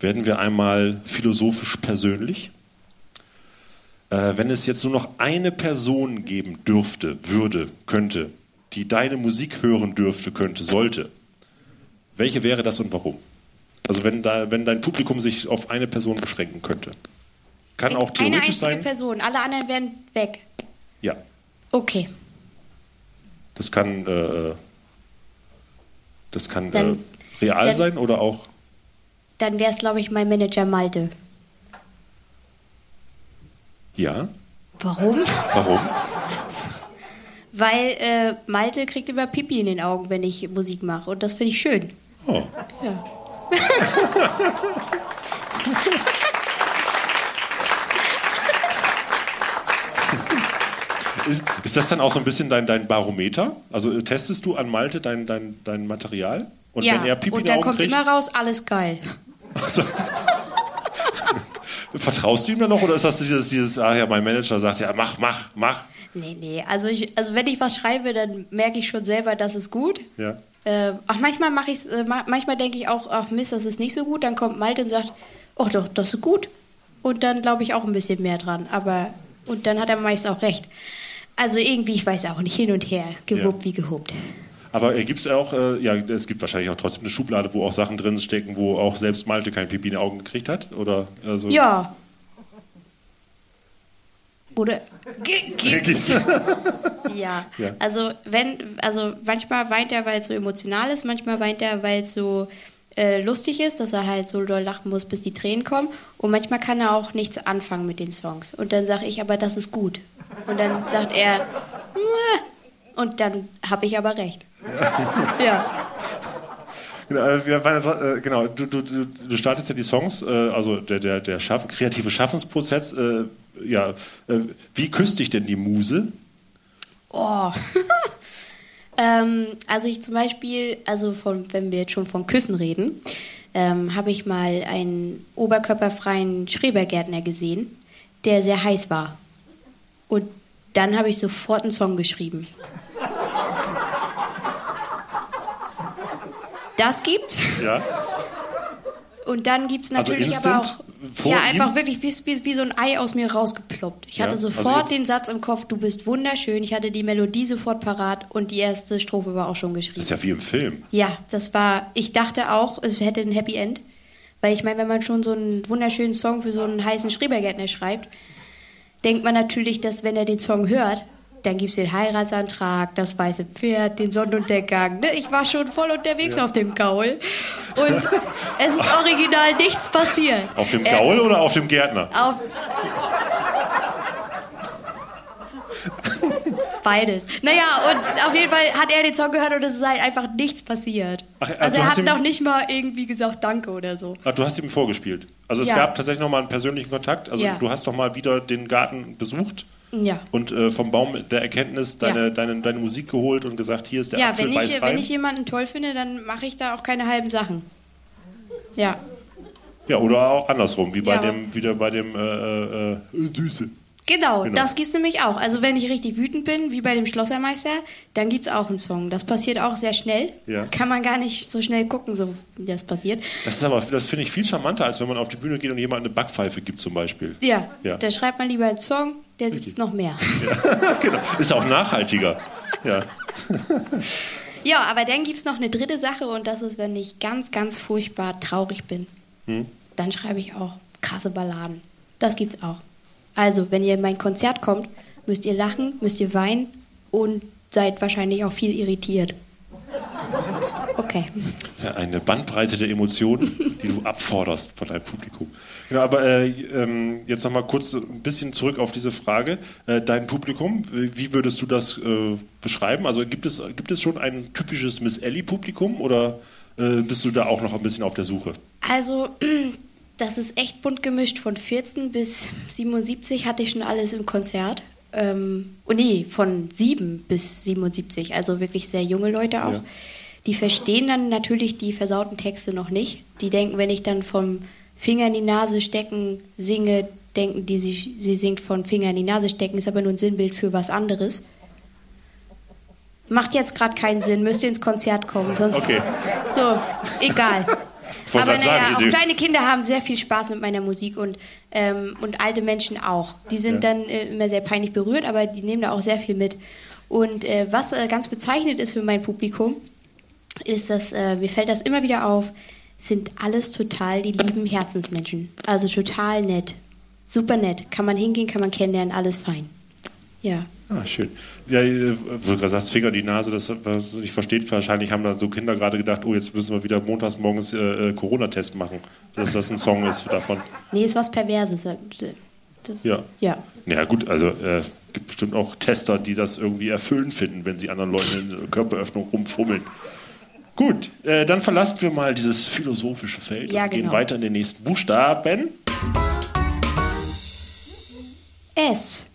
Speaker 4: werden wir einmal philosophisch persönlich. Äh, wenn es jetzt nur noch eine Person geben dürfte, würde, könnte, die deine Musik hören dürfte, könnte, sollte, welche wäre das und warum? Also wenn, da, wenn dein Publikum sich auf eine Person beschränken könnte. Kann auch
Speaker 7: Eine
Speaker 4: theoretisch
Speaker 7: einzige
Speaker 4: sein.
Speaker 7: Person, alle anderen werden weg.
Speaker 4: Ja,
Speaker 7: Okay,
Speaker 4: das kann, äh, das kann
Speaker 7: Dann-
Speaker 4: äh, real
Speaker 7: dann-
Speaker 4: sein oder auch.
Speaker 7: dann wäre es, glaube ich, mein Manager Malte.
Speaker 4: Ja,
Speaker 7: Warum?
Speaker 4: warum?
Speaker 7: Weil äh, Malte kriegt immer Pipi in den Augen, wenn ich Musik mache. Und das finde ich schön.
Speaker 4: Oh.
Speaker 7: Ja. [laughs]
Speaker 4: Ist, ist das dann auch so ein bisschen dein, dein Barometer? Also äh, testest du an Malte dein, dein, dein Material? Und
Speaker 7: ja.
Speaker 4: wenn er Pipi in
Speaker 7: und dann
Speaker 4: Augen
Speaker 7: kommt
Speaker 4: kriegt,
Speaker 7: immer raus, alles geil.
Speaker 4: also, [laughs] vertraust du ihm dann noch oder ist das dieses, dieses, ah ja, mein Manager sagt ja, mach, mach, mach.
Speaker 7: Nee, nee. Also, ich, also wenn ich was schreibe, dann merke ich schon selber, das ist gut.
Speaker 4: Ja.
Speaker 7: Äh, ach, manchmal mache ich äh, ma manchmal denke ich auch, ach Mist, das ist nicht so gut. Dann kommt Malte und sagt, ach doch, das ist gut. Und dann glaube ich auch ein bisschen mehr dran. Aber und dann hat er meist auch recht. Also irgendwie, ich weiß auch nicht, hin und her, gewuppt
Speaker 4: Ja.
Speaker 7: wie gehobt.
Speaker 4: Aber gibt es auch, äh, ja, es gibt wahrscheinlich auch trotzdem eine Schublade, wo auch Sachen drin stecken, wo auch selbst Malte kein Pipi in die Augen gekriegt hat? Oder, also,
Speaker 7: Ja. Oder [laughs] gibt's. ja.
Speaker 4: Ja.
Speaker 7: Also wenn, also manchmal weint er, weil es so emotional ist, manchmal weint er, weil es so äh, lustig ist, dass er halt so doll lachen muss, bis die Tränen kommen. Und manchmal kann er auch nichts anfangen mit den Songs. Und dann sage ich, aber das ist gut. Und dann sagt er, "Muah." Und dann habe ich aber recht. Ja.
Speaker 4: Genau, äh, wir waren, ja, äh, genau du, du, du, startest ja die Songs, äh, also der, der, der Schaff, kreative Schaffensprozess. Äh, ja, wie küsst dich denn die Muse?
Speaker 7: Oh. [laughs] ähm, also ich zum Beispiel, also von, wenn wir jetzt schon von Küssen reden, ähm, habe ich mal einen oberkörperfreien Schrebergärtner gesehen, der sehr heiß war. Und dann habe ich sofort einen Song geschrieben. Das gibt's.
Speaker 4: Ja.
Speaker 7: Und dann gibt es
Speaker 4: Also
Speaker 7: natürlich aber
Speaker 4: instant
Speaker 7: auch.
Speaker 4: vor
Speaker 7: Ja,
Speaker 4: ihm?
Speaker 7: einfach wirklich wie, wie, wie so ein Ei aus mir rausgeploppt. Ich
Speaker 4: Ja,
Speaker 7: hatte
Speaker 4: also
Speaker 7: sofort
Speaker 4: ihr-
Speaker 7: den Satz im Kopf, du bist wunderschön. Ich hatte die Melodie sofort parat und die erste Strophe war auch schon geschrieben.
Speaker 4: Das ist ja wie im Film.
Speaker 7: Ja, das war, ich dachte auch, es hätte ein Happy End. Weil ich meine, wenn man schon so einen wunderschönen Song für so einen heißen Schrebergärtner schreibt, denkt man natürlich, dass wenn er den Song hört, dann gibt es den Heiratsantrag, das weiße Pferd, den Sonnenuntergang. Ne? Ich war schon voll unterwegs auf dem Gaul. Und es ist original nichts passiert.
Speaker 4: Auf dem
Speaker 7: Äh,
Speaker 4: Gaul oder auf dem Gärtner?
Speaker 7: auf. Beides. Naja, und auf jeden Fall hat er den Song gehört und es ist halt einfach nichts passiert.
Speaker 4: Ach, äh,
Speaker 7: also
Speaker 4: du
Speaker 7: er hat
Speaker 4: ihm-
Speaker 7: noch nicht mal irgendwie gesagt Danke oder so.
Speaker 4: Ach, du hast ihm vorgespielt. Also es
Speaker 7: Ja.
Speaker 4: gab tatsächlich nochmal einen persönlichen Kontakt. Also
Speaker 7: Ja.
Speaker 4: du hast noch mal wieder den Garten besucht
Speaker 7: Ja.
Speaker 4: und äh, vom Baum der Erkenntnis deine,
Speaker 7: Ja.
Speaker 4: deine, deine Musik geholt und gesagt, hier ist der
Speaker 7: Ja,
Speaker 4: Apfel
Speaker 7: wenn ich, wenn ich jemanden toll finde, dann mache ich da auch keine halben Sachen. Ja.
Speaker 4: ja, oder auch andersrum, wie bei
Speaker 7: Ja,
Speaker 4: dem, wieder bei dem äh, äh, äh, Süße.
Speaker 7: Genau,
Speaker 4: Genau.
Speaker 7: das gibt's nämlich auch. Also wenn ich richtig wütend bin, wie bei dem Schlossermeister, dann gibt's auch einen Song. Das passiert auch sehr schnell.
Speaker 4: Ja.
Speaker 7: Kann man gar nicht so schnell gucken, so wie das passiert.
Speaker 4: Das ist aber, das finde ich viel charmanter, als wenn man auf die Bühne geht und jemand eine Backpfeife gibt zum Beispiel.
Speaker 7: Ja,
Speaker 4: Ja.
Speaker 7: da schreibt man lieber einen Song, der sitzt noch mehr. [laughs]
Speaker 4: genau. Ist auch nachhaltiger. Ja. [laughs]
Speaker 7: Ja, aber dann gibt's noch eine dritte Sache und das ist, wenn ich ganz, ganz furchtbar traurig bin.
Speaker 4: Hm?
Speaker 7: Dann schreibe ich auch krasse Balladen. Das gibt's auch. Also, wenn ihr in mein Konzert kommt, müsst ihr lachen, müsst ihr weinen und seid wahrscheinlich auch viel irritiert. Okay.
Speaker 4: Ja, eine Bandbreite der Emotionen, die du abforderst von deinem Publikum. Genau, aber äh, ähm, jetzt nochmal kurz ein bisschen zurück auf diese Frage. Äh, dein Publikum, wie würdest du das äh, beschreiben? Also gibt es, gibt es schon ein typisches Miss Ellie-Publikum oder äh, bist du da auch noch ein bisschen auf der Suche?
Speaker 7: Also, das ist echt bunt gemischt. Von 14 bis 77 hatte ich schon alles im Konzert. Ähm, oh nee, von 7 bis 77. Also wirklich sehr junge Leute auch.
Speaker 4: Ja.
Speaker 7: Die verstehen dann natürlich die versauten Texte noch nicht. Die denken, wenn ich dann vom Finger in die Nase stecken singe, denken die, sie, sie singt von Finger in die Nase stecken, ist aber nur ein Sinnbild für was anderes. Macht jetzt gerade keinen Sinn, müsst ihr ins Konzert kommen, sonst.
Speaker 4: Okay.
Speaker 7: So, egal. [laughs]
Speaker 4: Wollte
Speaker 7: Aber naja, auch
Speaker 4: die-
Speaker 7: kleine Kinder haben sehr viel Spaß mit meiner Musik und, ähm, und alte Menschen auch. Die sind dann äh, immer sehr peinlich berührt, aber die nehmen da auch sehr viel mit. Und äh, was äh, ganz bezeichnend ist für mein Publikum, ist, dass äh, mir fällt das immer wieder auf, sind alles total die lieben Herzensmenschen. Also total nett. Super nett. Kann man hingehen, kann man kennenlernen, alles fein. Ja.
Speaker 4: Ah, schön. Ja, gerade sagst, Finger in die Nase, das was ich versteht, wahrscheinlich haben da so Kinder gerade gedacht, oh, jetzt müssen wir wieder montags morgens äh, äh, Corona-Test machen. Dass das ein Song ist davon.
Speaker 7: Nee, ist was Perverses. Äh,
Speaker 4: Ja.
Speaker 7: Ja.
Speaker 4: Ja gut, also äh, gibt bestimmt auch Tester, die das irgendwie erfüllend finden, wenn sie anderen Leuten in der Körperöffnung rumfummeln. Gut, äh, dann verlassen wir mal dieses philosophische Feld
Speaker 7: Ja,
Speaker 4: und gehen
Speaker 7: genau.
Speaker 4: weiter in den nächsten Buchstaben.
Speaker 7: S.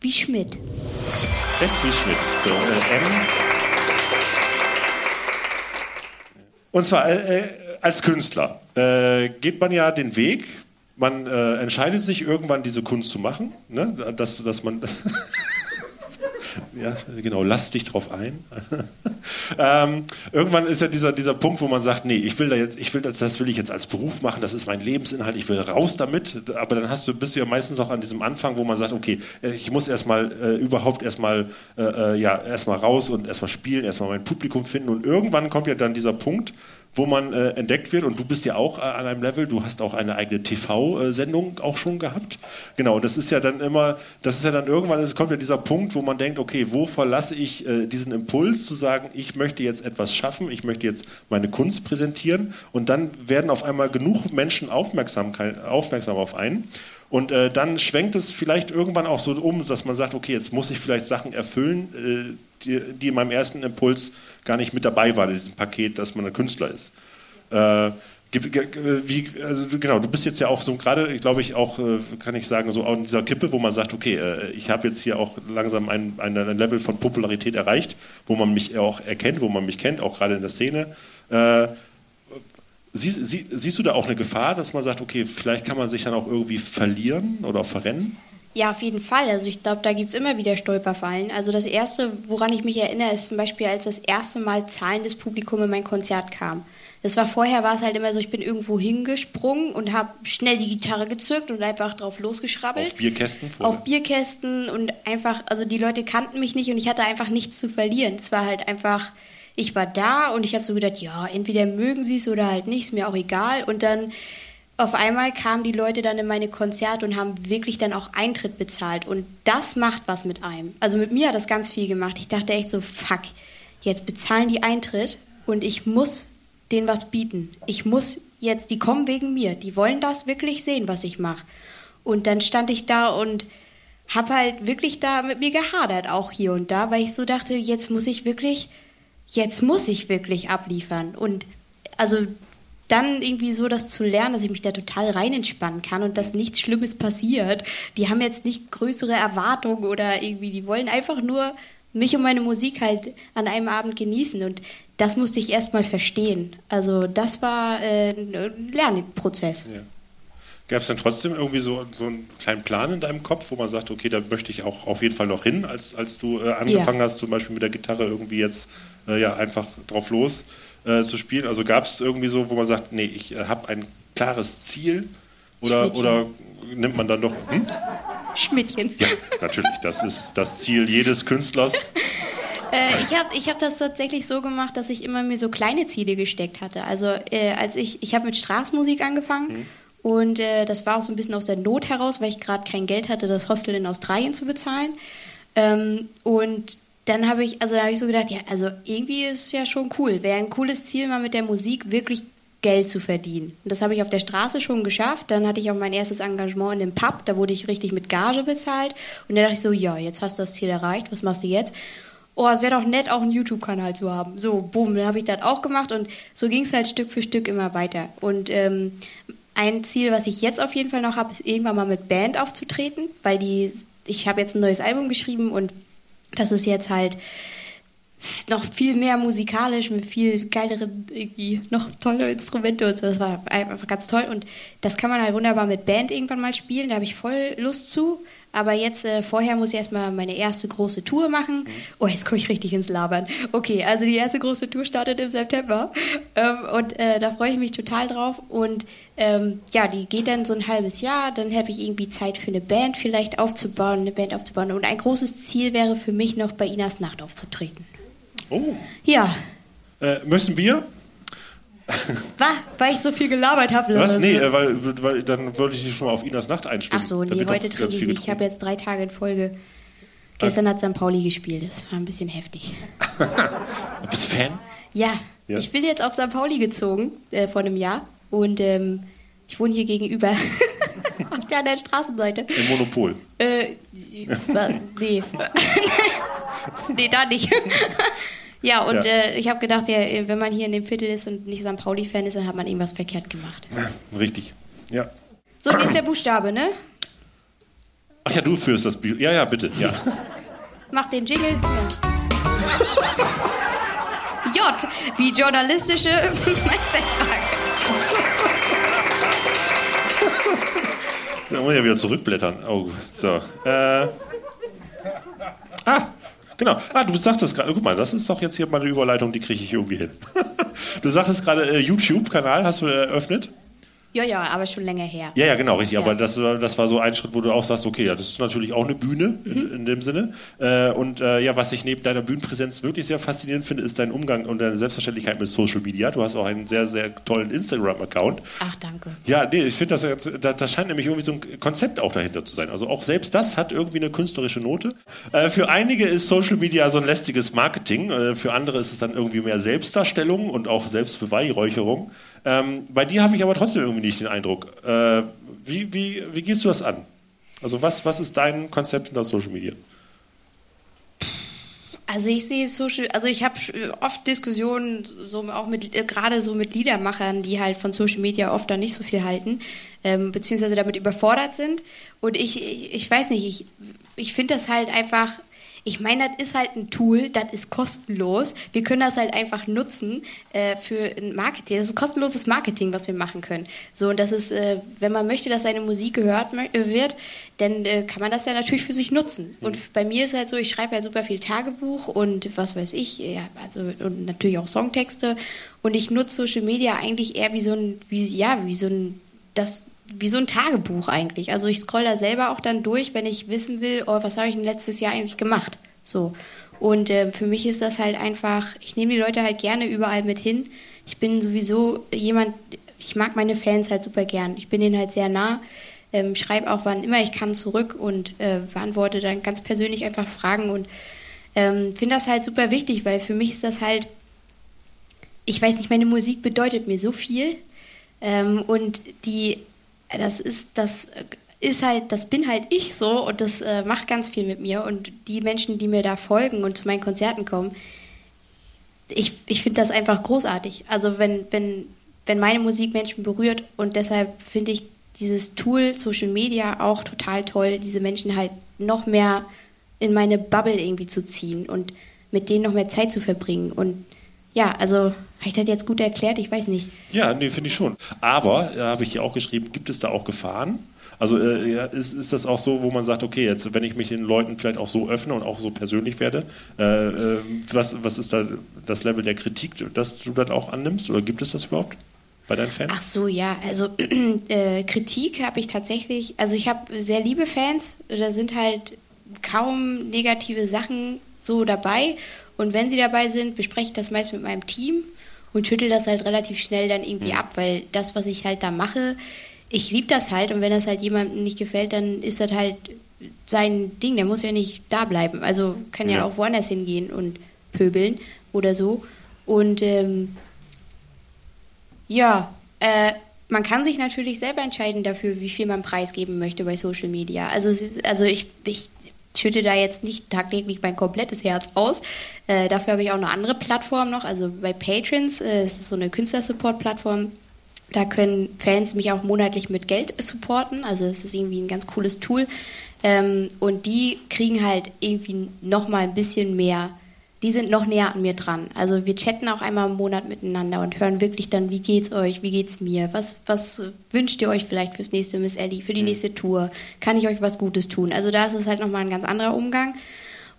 Speaker 7: Wie Schmidt.
Speaker 4: S wie Schmidt. So, äh, M. Und zwar äh, äh, als Künstler äh, geht man ja den Weg, man äh, entscheidet sich irgendwann diese Kunst zu machen, ne? dass, dass man [laughs] ja genau, lass dich drauf ein. [laughs] ähm, irgendwann ist ja dieser, dieser Punkt, wo man sagt, nee, ich will da jetzt, ich will das, das will ich jetzt als Beruf machen, das ist mein Lebensinhalt, ich will raus damit. Aber dann hast du, bist du ja meistens noch an diesem Anfang, wo man sagt, okay, ich muss erstmal äh, überhaupt erstmal äh, äh, ja, erstmal raus und erstmal spielen, erstmal mein Publikum finden. Und irgendwann kommt ja dann dieser Punkt, wo man äh, entdeckt wird. Und du bist ja auch äh, an einem Level, du hast auch eine eigene TV-Sendung auch schon gehabt. Genau, das ist ja dann immer, das ist ja dann irgendwann, es kommt ja dieser Punkt, wo man denkt, okay, wo verlasse ich äh, diesen Impuls zu sagen, ich möchte jetzt etwas schaffen, ich möchte jetzt meine Kunst präsentieren. Und dann werden auf einmal genug Menschen aufmerksam auf einen Und äh, dann schwenkt es vielleicht irgendwann auch so um, dass man sagt, okay, jetzt muss ich vielleicht Sachen erfüllen, äh, die, die in meinem ersten Impuls gar nicht mit dabei waren in diesem Paket, dass man ein Künstler ist. Äh, wie, also genau, du bist jetzt ja auch so gerade, glaube ich, auch, äh, kann ich sagen, so an dieser Kippe, wo man sagt, okay, äh, ich habe jetzt hier auch langsam ein, ein, Level von Popularität erreicht, wo man mich auch erkennt, wo man mich kennt, auch gerade in der Szene. Siehst, sie, siehst du da auch eine Gefahr, dass man sagt, okay, vielleicht kann man sich dann auch irgendwie verlieren oder verrennen?
Speaker 7: Ja, auf jeden Fall. Also ich glaube, da gibt es immer wieder Stolperfallen. Also das Erste, woran ich mich erinnere, ist zum Beispiel, als das erste Mal zahlendes Publikum in mein Konzert kam. Das war vorher, war es halt immer so, ich bin irgendwo hingesprungen und habe schnell die Gitarre gezückt und einfach drauf losgeschrabbelt.
Speaker 4: Auf Bierkästen?
Speaker 7: Vorher. Auf Bierkästen und einfach, also die Leute kannten mich nicht und ich hatte einfach nichts zu verlieren. Es war halt einfach, ich war da und ich habe so gedacht, ja, entweder mögen sie es oder halt nicht, ist mir auch egal. Und dann auf einmal kamen die Leute dann in meine Konzerte und haben wirklich dann auch Eintritt bezahlt. Und das macht was mit einem. Also mit mir hat das ganz viel gemacht. Ich dachte echt so, fuck, jetzt bezahlen die Eintritt und ich muss denen was bieten. Ich muss jetzt, die kommen wegen mir, die wollen das wirklich sehen, was ich mache. Und dann stand ich da und habe halt wirklich da mit mir gehadert, auch hier und da, weil ich so dachte, jetzt muss ich wirklich, jetzt muss ich wirklich abliefern. Und also dann irgendwie so das zu lernen, dass ich mich da total rein entspannen kann und dass nichts Schlimmes passiert. Die haben jetzt nicht größere Erwartungen oder irgendwie, die wollen einfach nur mich und meine Musik halt an einem Abend genießen. Und das musste ich erstmal verstehen. Also das war äh, ein Lernprozess. Ja.
Speaker 4: Gab es dann trotzdem irgendwie so, so einen kleinen Plan in deinem Kopf, wo man sagt, okay, da möchte ich auch auf jeden Fall noch hin, als, als du äh, angefangen ja. hast, zum Beispiel mit der Gitarre irgendwie jetzt äh, ja einfach drauf los äh, zu spielen? Also gab es irgendwie so, wo man sagt, nee, ich äh, habe ein klares Ziel oder, oder nimmt man dann doch... Hm?
Speaker 7: Schmidtchen.
Speaker 4: Ja, natürlich. Das ist das Ziel jedes Künstlers. [laughs]
Speaker 7: Äh, ich habe ich hab das tatsächlich so gemacht, dass ich immer mir so kleine Ziele gesteckt hatte. Also äh, als ich, ich habe mit Straßmusik angefangen mhm. und äh, das war auch so ein bisschen aus der Not heraus, weil ich gerade kein Geld hatte, das Hostel in Australien zu bezahlen. Ähm, und dann habe ich, also da ich so gedacht, ja, also irgendwie ist es ja schon cool. Wäre ein cooles Ziel, mal mit der Musik wirklich Geld zu verdienen. Und das habe ich auf der Straße schon geschafft. Dann hatte ich auch mein erstes Engagement in dem Pub. Da wurde ich richtig mit Gage bezahlt. Und dann dachte ich so, ja, jetzt hast du das Ziel erreicht. Was machst du jetzt? Oh, es wäre doch nett, auch einen YouTube-Kanal zu haben. So, boom, dann habe ich das auch gemacht. Und so ging es halt Stück für Stück immer weiter. Und ähm, ein Ziel, was ich jetzt auf jeden Fall noch habe, ist irgendwann mal mit Band aufzutreten. Weil die, ich habe jetzt ein neues Album geschrieben und das ist jetzt halt noch viel mehr musikalisch mit viel geileren, irgendwie noch tolle Instrumente und so. Das war einfach ganz toll. Und das kann man halt wunderbar mit Band irgendwann mal spielen. Da habe ich voll Lust zu. Aber jetzt, äh, vorher muss ich erstmal meine erste große Tour machen. Oh, jetzt komme ich richtig ins Labern. Okay, also die erste große Tour startet im September. Ähm, und äh, da freue ich mich total drauf. Und ähm, ja, die geht dann so ein halbes Jahr. Dann habe ich irgendwie Zeit für eine Band vielleicht aufzubauen, eine Band aufzubauen. Und ein großes Ziel wäre für mich noch bei Inas Nacht aufzutreten.
Speaker 4: Oh.
Speaker 7: Ja.
Speaker 4: Äh, müssen wir?
Speaker 7: Was? Weil ich so viel gelabert habe?
Speaker 4: Was? Nee, äh, weil, weil dann würde ich schon mal auf Inas Nacht einstimmen.
Speaker 7: Ach so, nee, heute trinke ich nicht. Ich habe jetzt drei Tage in Folge. Gestern hat St. Pauli gespielt. Das war ein bisschen heftig. [laughs]
Speaker 4: du bist Fan?
Speaker 7: Ja. ja. Ich bin jetzt auf St. Pauli gezogen äh, vor einem Jahr. Und ähm, ich wohne hier gegenüber. [laughs] auf der anderen Straßenseite.
Speaker 4: Im Monopol.
Speaker 7: Äh, nee. [laughs] nee, da nicht. Ja, und ja. Äh, ich habe gedacht, ja, wenn man hier in dem Viertel ist und nicht St. Pauli-Fan ist, dann hat man irgendwas verkehrt gemacht.
Speaker 4: Richtig, ja.
Speaker 7: So, wie ist der Buchstabe, ne?
Speaker 4: Ach ja, du führst das Bild. Ja, ja, bitte, ja. [laughs]
Speaker 7: Mach den Jingle. Ja. [laughs] J, wie journalistische [laughs] Meisterfrage.
Speaker 4: Da muss ich ja wieder zurückblättern. Oh, so. Äh. Ah, genau. Ah, du sagtest gerade, guck mal, das ist doch jetzt hier mal eine Überleitung, die kriege ich irgendwie hin. [laughs] du sagtest gerade, äh, YouTube-Kanal hast du eröffnet?
Speaker 7: Ja, ja, aber schon länger her.
Speaker 4: Ja, ja, genau, richtig. Ja. Aber das, das war so ein Schritt, wo du auch sagst, okay, ja, das ist natürlich auch eine Bühne in, mhm. in dem Sinne. Äh, und äh, ja, was ich neben deiner Bühnenpräsenz wirklich sehr faszinierend finde, ist dein Umgang und deine Selbstverständlichkeit mit Social Media. Du hast auch einen sehr, sehr tollen Instagram-Account.
Speaker 7: Ach, danke.
Speaker 4: Ja, nee, ich finde, das, da, da scheint nämlich irgendwie so ein Konzept auch dahinter zu sein. Also auch selbst das hat irgendwie eine künstlerische Note. Äh, für einige ist Social Media so ein lästiges Marketing. Äh, für andere ist es dann irgendwie mehr Selbstdarstellung und auch Selbstbeweihräucherung. Ähm, bei dir habe ich aber trotzdem irgendwie nicht den Eindruck. Äh, Wie, wie, wie gehst du das an? Also was, was ist dein Konzept in der Social Media?
Speaker 7: Also ich sehe Social, also ich habe oft Diskussionen so auch mit äh, gerade so mit Liedermachern, die halt von Social Media oft dann nicht so viel halten, ähm, beziehungsweise damit überfordert sind. Und ich, ich weiß nicht, ich, ich finde das halt einfach ich meine, das ist halt ein Tool, das ist kostenlos. Wir können das halt einfach nutzen äh, für ein Marketing. Das ist kostenloses Marketing, was wir machen können. So, und das ist, äh, wenn man möchte, dass seine Musik gehört äh, wird, dann äh, kann man das ja natürlich für sich nutzen. Mhm. Und bei mir ist halt so, ich schreibe ja super viel Tagebuch und was weiß ich, ja, also und natürlich auch Songtexte. Und ich nutze Social Media eigentlich eher wie so ein, wie, ja, wie so ein, das wie so ein Tagebuch eigentlich. Also ich scroll da selber auch dann durch, wenn ich wissen will, oh, was habe ich denn letztes Jahr eigentlich gemacht? So. Und äh, für mich ist das halt einfach, ich nehme die Leute halt gerne überall mit hin. Ich bin sowieso jemand, ich mag meine Fans halt super gern. Ich bin denen halt sehr nah, ähm, schreibe auch wann immer ich kann zurück und äh, beantworte dann ganz persönlich einfach Fragen und ähm, finde das halt super wichtig, weil für mich ist das halt, ich weiß nicht, meine Musik bedeutet mir so viel. Ähm, und die das ist, das ist halt, das bin halt ich so und das äh, macht ganz viel mit mir. Und die Menschen, die mir da folgen und zu meinen Konzerten kommen, ich, ich finde das einfach großartig. Also wenn, wenn, wenn meine Musik Menschen berührt und deshalb finde ich dieses Tool Social Media auch total toll, diese Menschen halt noch mehr in meine Bubble irgendwie zu ziehen und mit denen noch mehr Zeit zu verbringen. Und ja, also habe ich das jetzt gut erklärt? Ich weiß nicht.
Speaker 4: Ja, nee, finde ich schon. Aber, da habe ich hier auch geschrieben, gibt es da auch Gefahren? Also äh, ist, ist das auch so, wo man sagt, okay, jetzt wenn ich mich den Leuten vielleicht auch so öffne und auch so persönlich werde, äh, äh, was, was ist da das Level der Kritik, das du dann auch annimmst? Oder gibt es das überhaupt? bei deinen Fans?
Speaker 7: Ach so, ja. Also [clears throat] äh, Kritik habe ich tatsächlich, also ich habe sehr liebe Fans, da sind halt kaum negative Sachen so dabei. Und wenn sie dabei sind, bespreche ich das meist mit meinem Team und schüttel das halt relativ schnell dann irgendwie mhm. ab, weil das, was ich halt da mache, ich liebe das halt und wenn das halt jemandem nicht gefällt, dann ist das halt sein Ding, der muss ja nicht da bleiben. Also kann ja, ja auch woanders hingehen und pöbeln oder so. Und ähm, ja, äh, man kann sich natürlich selber entscheiden dafür, wie viel man preisgeben möchte bei Social Media. Also, also ich, ich schütte da jetzt nicht tagtäglich mein komplettes Herz aus. Äh, dafür habe ich auch eine andere Plattform noch, also bei Patrons, äh, das ist so eine Künstlersupport-Plattform. Da können Fans mich auch monatlich mit Geld supporten, also es ist irgendwie ein ganz cooles Tool. Ähm, und die kriegen halt irgendwie nochmal ein bisschen mehr die sind noch näher an mir dran. Also wir chatten auch einmal im Monat miteinander und hören wirklich dann, wie geht's euch, wie geht's mir, was, was wünscht ihr euch vielleicht fürs nächste Miss Ellie, für die mhm. nächste Tour, kann ich euch was Gutes tun? Also da ist es halt nochmal ein ganz anderer Umgang.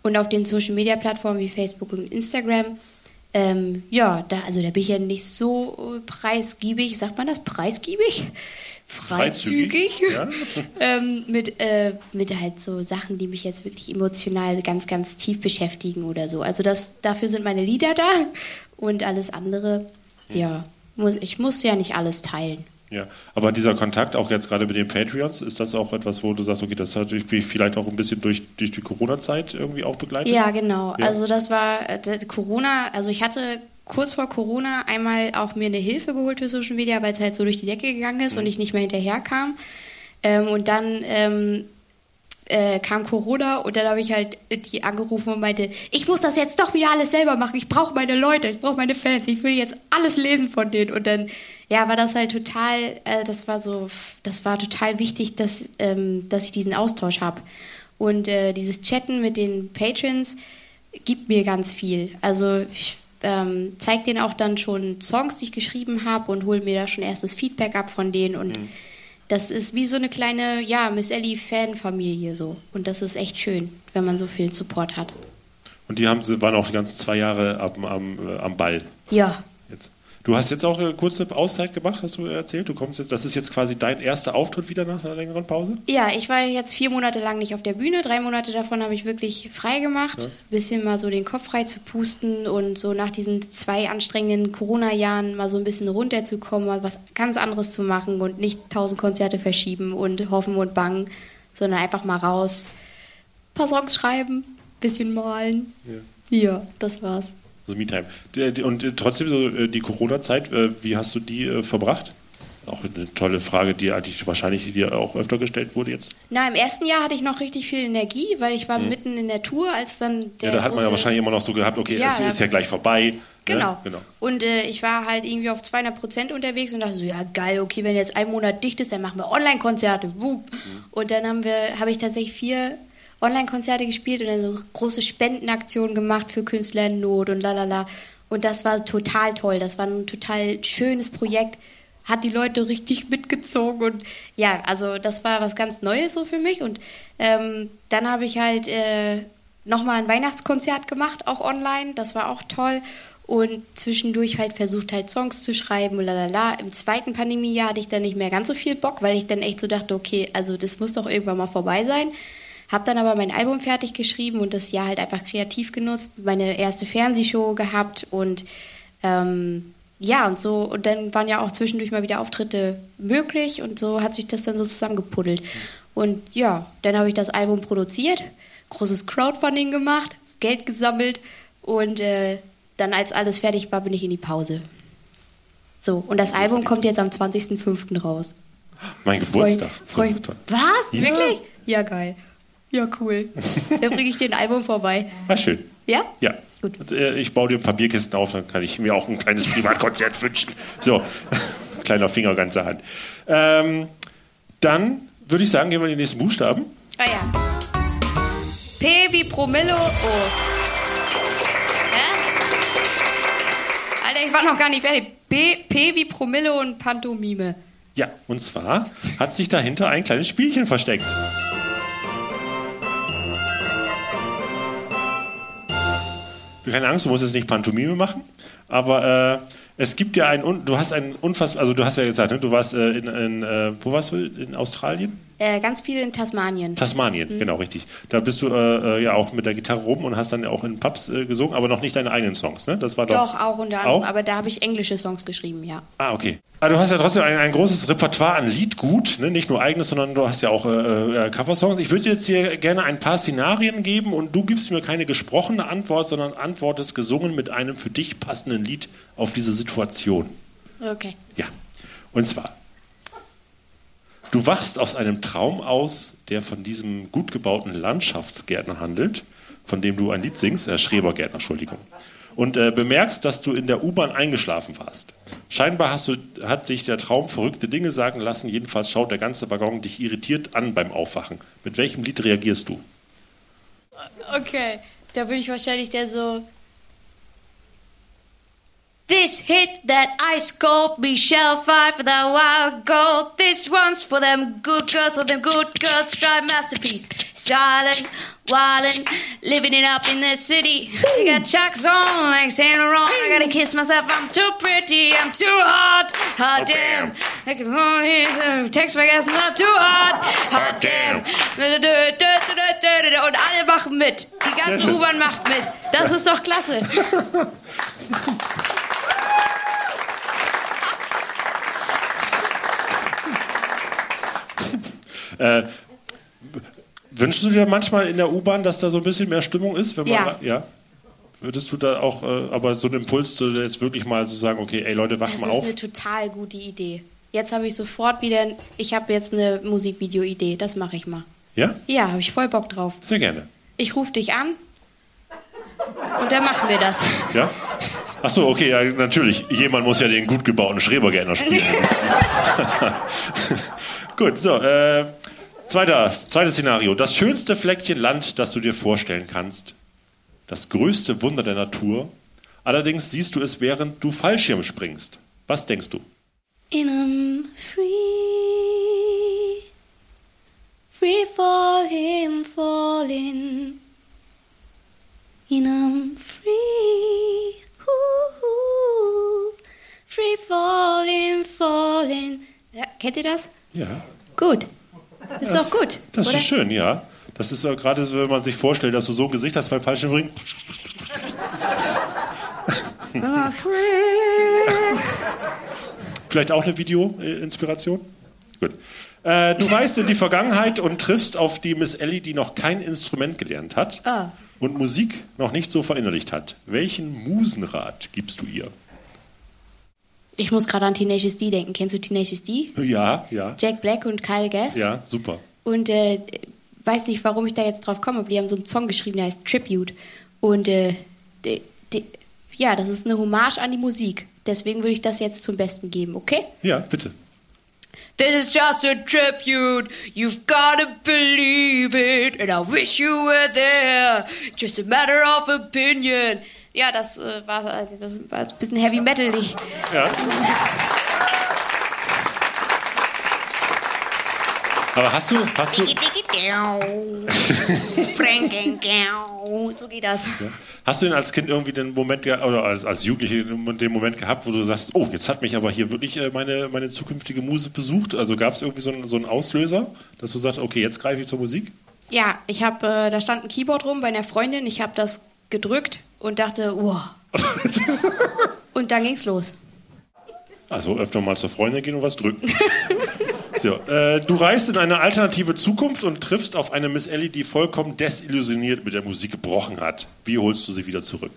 Speaker 7: Und auf den Social Media Plattformen wie Facebook und Instagram, ähm, ja, da, also da bin ich ja nicht so preisgiebig, sagt man das, preisgiebig? Freizügig, ja? [laughs] ähm, mit, äh, mit halt so Sachen, die mich jetzt wirklich emotional ganz, ganz tief beschäftigen oder so. Also das, dafür sind meine Lieder da und alles andere, ja, muss, ich muss ja nicht alles teilen.
Speaker 4: Ja, aber dieser Kontakt auch jetzt gerade mit den Patreons, ist das auch etwas, wo du sagst, okay, das hat dich vielleicht auch ein bisschen durch, durch die Corona-Zeit irgendwie auch begleitet?
Speaker 7: Ja, genau. Ja. Also das war äh, Corona, also ich hatte kurz vor Corona einmal auch mir eine Hilfe geholt für Social Media, weil es halt so durch die Decke gegangen ist mhm. und ich nicht mehr hinterherkam. Ähm, und dann ähm, äh, kam Corona und dann habe ich halt die angerufen und meinte, ich muss das jetzt doch wieder alles selber machen. Ich brauche meine Leute, ich brauche meine Fans, ich will jetzt alles lesen von denen. Und dann, ja, war das halt total, äh, das war so, das war total wichtig, dass, ähm, dass ich diesen Austausch habe. Und äh, dieses Chatten mit den Patrons gibt mir ganz viel. Also ich ähm, zeige denen auch dann schon Songs, die ich geschrieben habe und hole mir da schon erstes Feedback ab von denen und mhm. das ist wie so eine kleine, ja, Miss Ellie Fanfamilie so und das ist echt schön, wenn man so viel Support hat.
Speaker 4: Und die haben, waren auch die ganzen zwei Jahre am, am, äh, am Ball.
Speaker 7: Ja.
Speaker 4: Du hast jetzt auch eine kurze Auszeit gemacht, hast du erzählt. Du kommst jetzt, das ist jetzt quasi dein erster Auftritt wieder nach einer längeren Pause?
Speaker 7: Ja, ich war jetzt vier Monate lang nicht auf der Bühne. Drei Monate davon habe ich wirklich frei gemacht. Ja. Bisschen mal so den Kopf frei zu pusten und so nach diesen zwei anstrengenden Corona-Jahren mal so ein bisschen runterzukommen, mal was ganz anderes zu machen und nicht tausend Konzerte verschieben und hoffen und bangen, sondern einfach mal raus, ein paar Songs schreiben, bisschen malen. Ja, ja das war's.
Speaker 4: Also MeTime. Und äh, trotzdem so äh, die Corona-Zeit, äh, wie hast du die verbracht? Auch eine tolle Frage, die eigentlich wahrscheinlich dir auch öfter gestellt wurde jetzt.
Speaker 7: Na, im ersten Jahr hatte ich noch richtig viel Energie, weil ich war mitten in der Tour, als dann der
Speaker 4: Mhm. ja, da hat man ja wahrscheinlich immer noch so gehabt, okay,
Speaker 7: Ja,
Speaker 4: es ist ja gleich vorbei.
Speaker 7: Genau.
Speaker 4: Ne? genau.
Speaker 7: Und äh, ich war halt irgendwie auf 200 Prozent unterwegs und dachte so, ja geil, okay, wenn jetzt ein Monat dicht ist, dann machen wir Online-Konzerte. Wup. Und dann haben wir, habe ich tatsächlich vier Online-Konzerte gespielt und dann so große Spendenaktionen gemacht für Künstler in Not und lalala. Und das war total toll. Das war ein total schönes Projekt. Hat die Leute richtig mitgezogen und ja, also das war was ganz Neues so für mich. Und ähm, dann habe ich halt äh, nochmal ein Weihnachtskonzert gemacht, auch online. Das war auch toll. Und zwischendurch halt versucht halt Songs zu schreiben und lalala. Im zweiten Pandemiejahr hatte ich dann nicht mehr ganz so viel Bock, weil ich dann echt so dachte, okay, also das muss doch irgendwann mal vorbei sein. Hab dann aber mein Album fertig geschrieben und das Jahr halt einfach kreativ genutzt, meine erste Fernsehshow gehabt und ähm, ja, und so, und dann waren ja auch zwischendurch mal wieder Auftritte möglich und so hat sich das dann so zusammengepuddelt. Und ja, dann habe ich das Album produziert, großes Crowdfunding gemacht, Geld gesammelt und äh, dann, als alles fertig war, bin ich in die Pause. So, und das Album kommt jetzt am 20.05. raus.
Speaker 4: Mein Geburtstag.
Speaker 7: Freu,
Speaker 4: toll.
Speaker 7: was?
Speaker 4: Ja.
Speaker 7: Wirklich? Ja, geil. Ja, cool. da [laughs] bringe ich dir ein Album vorbei.
Speaker 4: Ah, schön.
Speaker 7: Ja?
Speaker 4: Ja.
Speaker 7: Gut.
Speaker 4: Und, äh, ich baue dir ein paar Bierkisten auf, dann kann ich mir auch ein kleines Privatkonzert [laughs] wünschen. So, [laughs] kleiner Finger, ganze Hand. Ähm, dann würde ich sagen, gehen wir in die nächsten Buchstaben.
Speaker 7: Ah ja. P wie Promillo. Oh. Hä? Alter, ich war noch gar nicht fertig. B, P wie Promillo und Pantomime.
Speaker 4: Ja, und zwar hat sich dahinter ein kleines Spielchen versteckt. Keine Angst, du musst jetzt nicht Pantomime machen, aber äh, es gibt ja ein, du hast ein unfassbar, also du hast ja gesagt, ne, du warst äh, in, in äh, wo warst du, in Australien?
Speaker 7: Äh, ganz viel in Tasmanien.
Speaker 4: Tasmanien, genau, richtig. Da bist du äh, äh, ja auch mit der Gitarre rum und hast dann ja auch in Pubs äh, gesungen, aber noch nicht deine eigenen Songs, ne? Das war doch.
Speaker 7: Doch, auch unter anderem.
Speaker 4: Auch?
Speaker 7: Aber da habe ich englische Songs geschrieben, ja.
Speaker 4: Ah, okay. Aber du hast ja trotzdem ein, ein großes Repertoire an Liedgut, ne? nicht nur eigenes, sondern du hast ja auch äh, äh, Coversongs. Ich würde dir jetzt hier gerne ein paar Szenarien geben und du gibst mir keine gesprochene Antwort, sondern antwortest gesungen mit einem für dich passenden Lied auf diese Situation.
Speaker 7: Okay.
Speaker 4: Ja. Und zwar, du wachst aus einem Traum aus, der von diesem gut gebauten Landschaftsgärtner handelt, von dem du ein Lied singst, äh, Schrebergärtner, Entschuldigung. Und äh, bemerkst, dass du in der U-Bahn eingeschlafen warst. Scheinbar hast du, hat dich der Traum verrückte Dinge sagen lassen. Jedenfalls schaut der ganze Waggon dich irritiert an beim Aufwachen. Mit welchem Lied reagierst du?
Speaker 7: Okay. Da würde ich wahrscheinlich dann so. This hit that ice cold, we shall fight for the wild gold. This one's for them good girls, for them good girls, try masterpiece. Silent, wildin', living it up in the city. I got chucks on like Saint Laurent. I gotta kiss myself, I'm too pretty, I'm too hot. Hot damn. I can only text my gas, not too hot. Hot damn. Und alle machen mit. Die ganze. U-Bahn macht mit. Das ist doch klasse. [laughs]
Speaker 4: Wünschst du dir manchmal in der U-Bahn, dass da so ein bisschen mehr Stimmung ist? Wenn man
Speaker 7: Ja.
Speaker 4: ja. Würdest du da auch, äh, aber so einen Impuls zu jetzt wirklich mal zu sagen, okay, ey Leute, wacht
Speaker 7: Das
Speaker 4: mal
Speaker 7: ist
Speaker 4: auf.
Speaker 7: eine total gute Idee. Jetzt habe ich sofort wieder, ich habe jetzt eine Musikvideo-Idee, das mache ich mal.
Speaker 4: Ja?
Speaker 7: Ja, habe ich voll Bock drauf.
Speaker 4: Sehr gerne.
Speaker 7: Ich rufe dich an und dann machen wir das.
Speaker 4: Ja? Ach so, okay, ja, natürlich. Jemand muss ja den gut gebauten Schrebergärtner spielen. [laughs] [laughs] Gut, so, äh, zweiter, zweites Szenario. Das schönste Fleckchen Land, das du dir vorstellen kannst. Das größte Wunder der Natur. Allerdings siehst du es, während du Fallschirm springst. Was denkst du?
Speaker 7: In I'm free, free falling, falling. In I'm free, ooh, free falling, falling. Ja, kennt ihr das?
Speaker 4: Ja.
Speaker 7: Gut. Ist doch gut.
Speaker 4: Das
Speaker 7: oder?
Speaker 4: ist schön, ja. Das ist gerade so, wenn man sich vorstellt, dass du so ein Gesicht hast beim.
Speaker 7: I'm [laughs] free.
Speaker 4: Vielleicht auch eine Video-Inspiration? Gut. Äh, du reist in die Vergangenheit und triffst auf die Miss Ellie, die noch kein Instrument gelernt hat
Speaker 7: Ah.
Speaker 4: und Musik noch nicht so verinnerlicht hat. Welchen Musenrat gibst du ihr?
Speaker 7: Ich muss gerade an Tenacious D denken. Kennst du Tenacious D?
Speaker 4: Ja, ja.
Speaker 7: Jack Black und Kyle Gass.
Speaker 4: Ja, super.
Speaker 7: Und äh, weiß nicht, warum ich da jetzt drauf komme, aber die haben so einen Song geschrieben, der heißt Tribute. Und äh, de, de, ja, das ist eine Hommage an die Musik. Deswegen würde ich das jetzt zum Besten geben, okay?
Speaker 4: Ja, bitte.
Speaker 7: This is just a tribute. You've got to believe it. And I wish you were there. Just a matter of opinion. Ja, das äh, war, also, das war ein bisschen heavy metalig.
Speaker 4: Ja. Aber hast du, hast du, [laughs]
Speaker 7: so geht das.
Speaker 4: hast du denn als Kind irgendwie den Moment oder als, als Jugendliche den Moment gehabt, wo du sagst, oh, jetzt hat mich aber hier wirklich äh, meine, meine zukünftige Muse besucht? Also gab es irgendwie so einen, so einen Auslöser, dass du sagst, okay, jetzt greife ich zur Musik?
Speaker 7: Ja, ich habe, äh, da stand ein Keyboard rum bei einer Freundin. Ich habe das gedrückt und dachte, wow. [laughs] und dann ging's los.
Speaker 4: Also öfter mal zur Freundin gehen und was drücken. [laughs] so, äh, du reist in eine alternative Zukunft und triffst auf eine Miss Ellie, die vollkommen desillusioniert mit der Musik gebrochen hat. Wie holst du sie wieder zurück?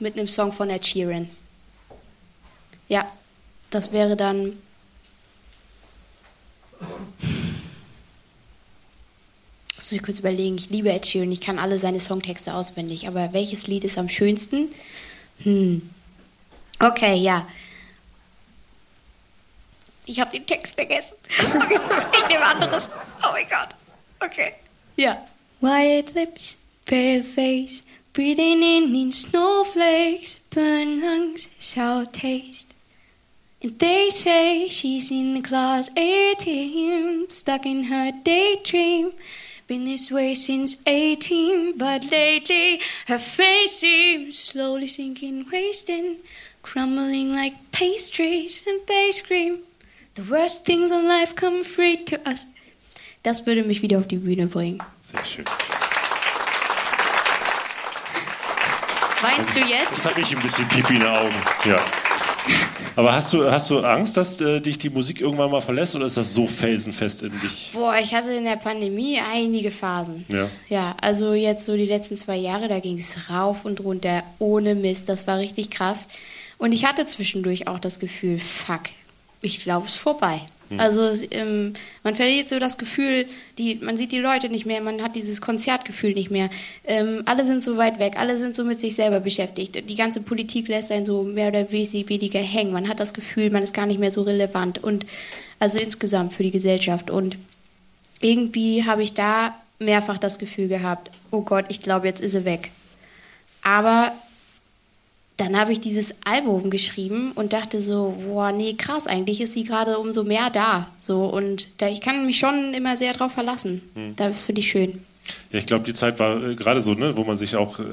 Speaker 7: Mit einem Song von Ed Sheeran. Ja, das wäre dann. Muss ich kurz überlegen. Ich liebe Ed Sheeran. Ich kann alle seine Songtexte auswendig. Aber welches Lied ist am schönsten? Hm. Okay, ja. Ich habe den Text vergessen. [laughs] Ich nehme anderes. Oh mein Gott. Okay. Ja. White lips, pale face, breathing in in snowflakes, burn lungs, sour taste. And they say she's in the class 18, stuck in her daydream. Been this way since 18, but lately her face seems slowly sinking, wasting, crumbling like pastries, and they scream. The worst things in life come free to us. Das würde mich wieder auf die Bühne bringen.
Speaker 4: Sehr schön.
Speaker 7: Weinst du jetzt?
Speaker 4: Das hat mich ein bisschen Pipi in den Augen. Ja. Aber hast du, hast du Angst, dass äh, dich die Musik irgendwann mal verlässt oder ist das so felsenfest in dich?
Speaker 7: Boah, ich hatte in der Pandemie einige Phasen.
Speaker 4: Ja.
Speaker 7: Ja, also jetzt so die letzten zwei Jahre, da ging es rauf und runter, ohne Mist. Das war richtig krass. Und ich hatte zwischendurch auch das Gefühl, fuck, ich glaube, es ist vorbei. Also es, ähm, man verliert so das Gefühl, die, man sieht die Leute nicht mehr, man hat dieses Konzertgefühl nicht mehr. Ähm, alle sind so weit weg, alle sind so mit sich selber beschäftigt. Die ganze Politik lässt einen so mehr oder weniger hängen. Man hat das Gefühl, man ist gar nicht mehr so relevant und also insgesamt für die Gesellschaft. Und irgendwie habe ich da mehrfach das Gefühl gehabt, oh Gott, ich glaube, jetzt ist sie weg. Aber dann habe ich dieses Album geschrieben und dachte so, boah, nee, krass, eigentlich ist sie gerade umso mehr da. So, und da, ich kann mich schon immer sehr drauf verlassen. Das finde ich schön.
Speaker 4: Ja, ich glaube, die Zeit war äh, gerade so, ne, wo man sich auch äh,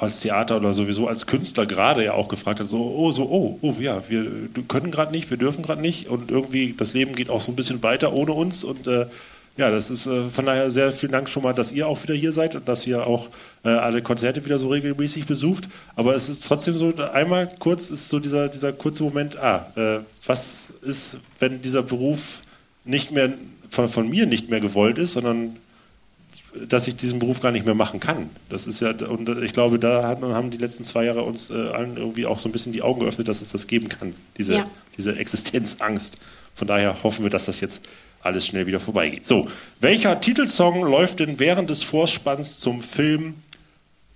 Speaker 4: als Theater oder sowieso als Künstler gerade ja auch gefragt hat, so, oh, so, oh, oh, ja, wir können gerade nicht, wir dürfen gerade nicht und irgendwie das Leben geht auch so ein bisschen weiter ohne uns und äh, ja, das ist äh, von daher sehr vielen Dank schon mal, dass ihr auch wieder hier seid und dass ihr auch äh, alle Konzerte wieder so regelmäßig besucht. Aber es ist trotzdem so, einmal kurz ist so dieser, dieser kurze Moment, ah, äh, was ist, wenn dieser Beruf nicht mehr von, von mir nicht mehr gewollt ist, sondern dass ich diesen Beruf gar nicht mehr machen kann. Das ist ja, und ich glaube, da hat, haben die letzten zwei Jahre uns äh, allen irgendwie auch so ein bisschen die Augen geöffnet, dass es das geben kann, diese,
Speaker 7: Ja.
Speaker 4: diese Existenzangst. Von daher hoffen wir, dass das jetzt alles schnell wieder vorbeigeht. So, welcher Titelsong läuft denn während des Vorspanns zum Film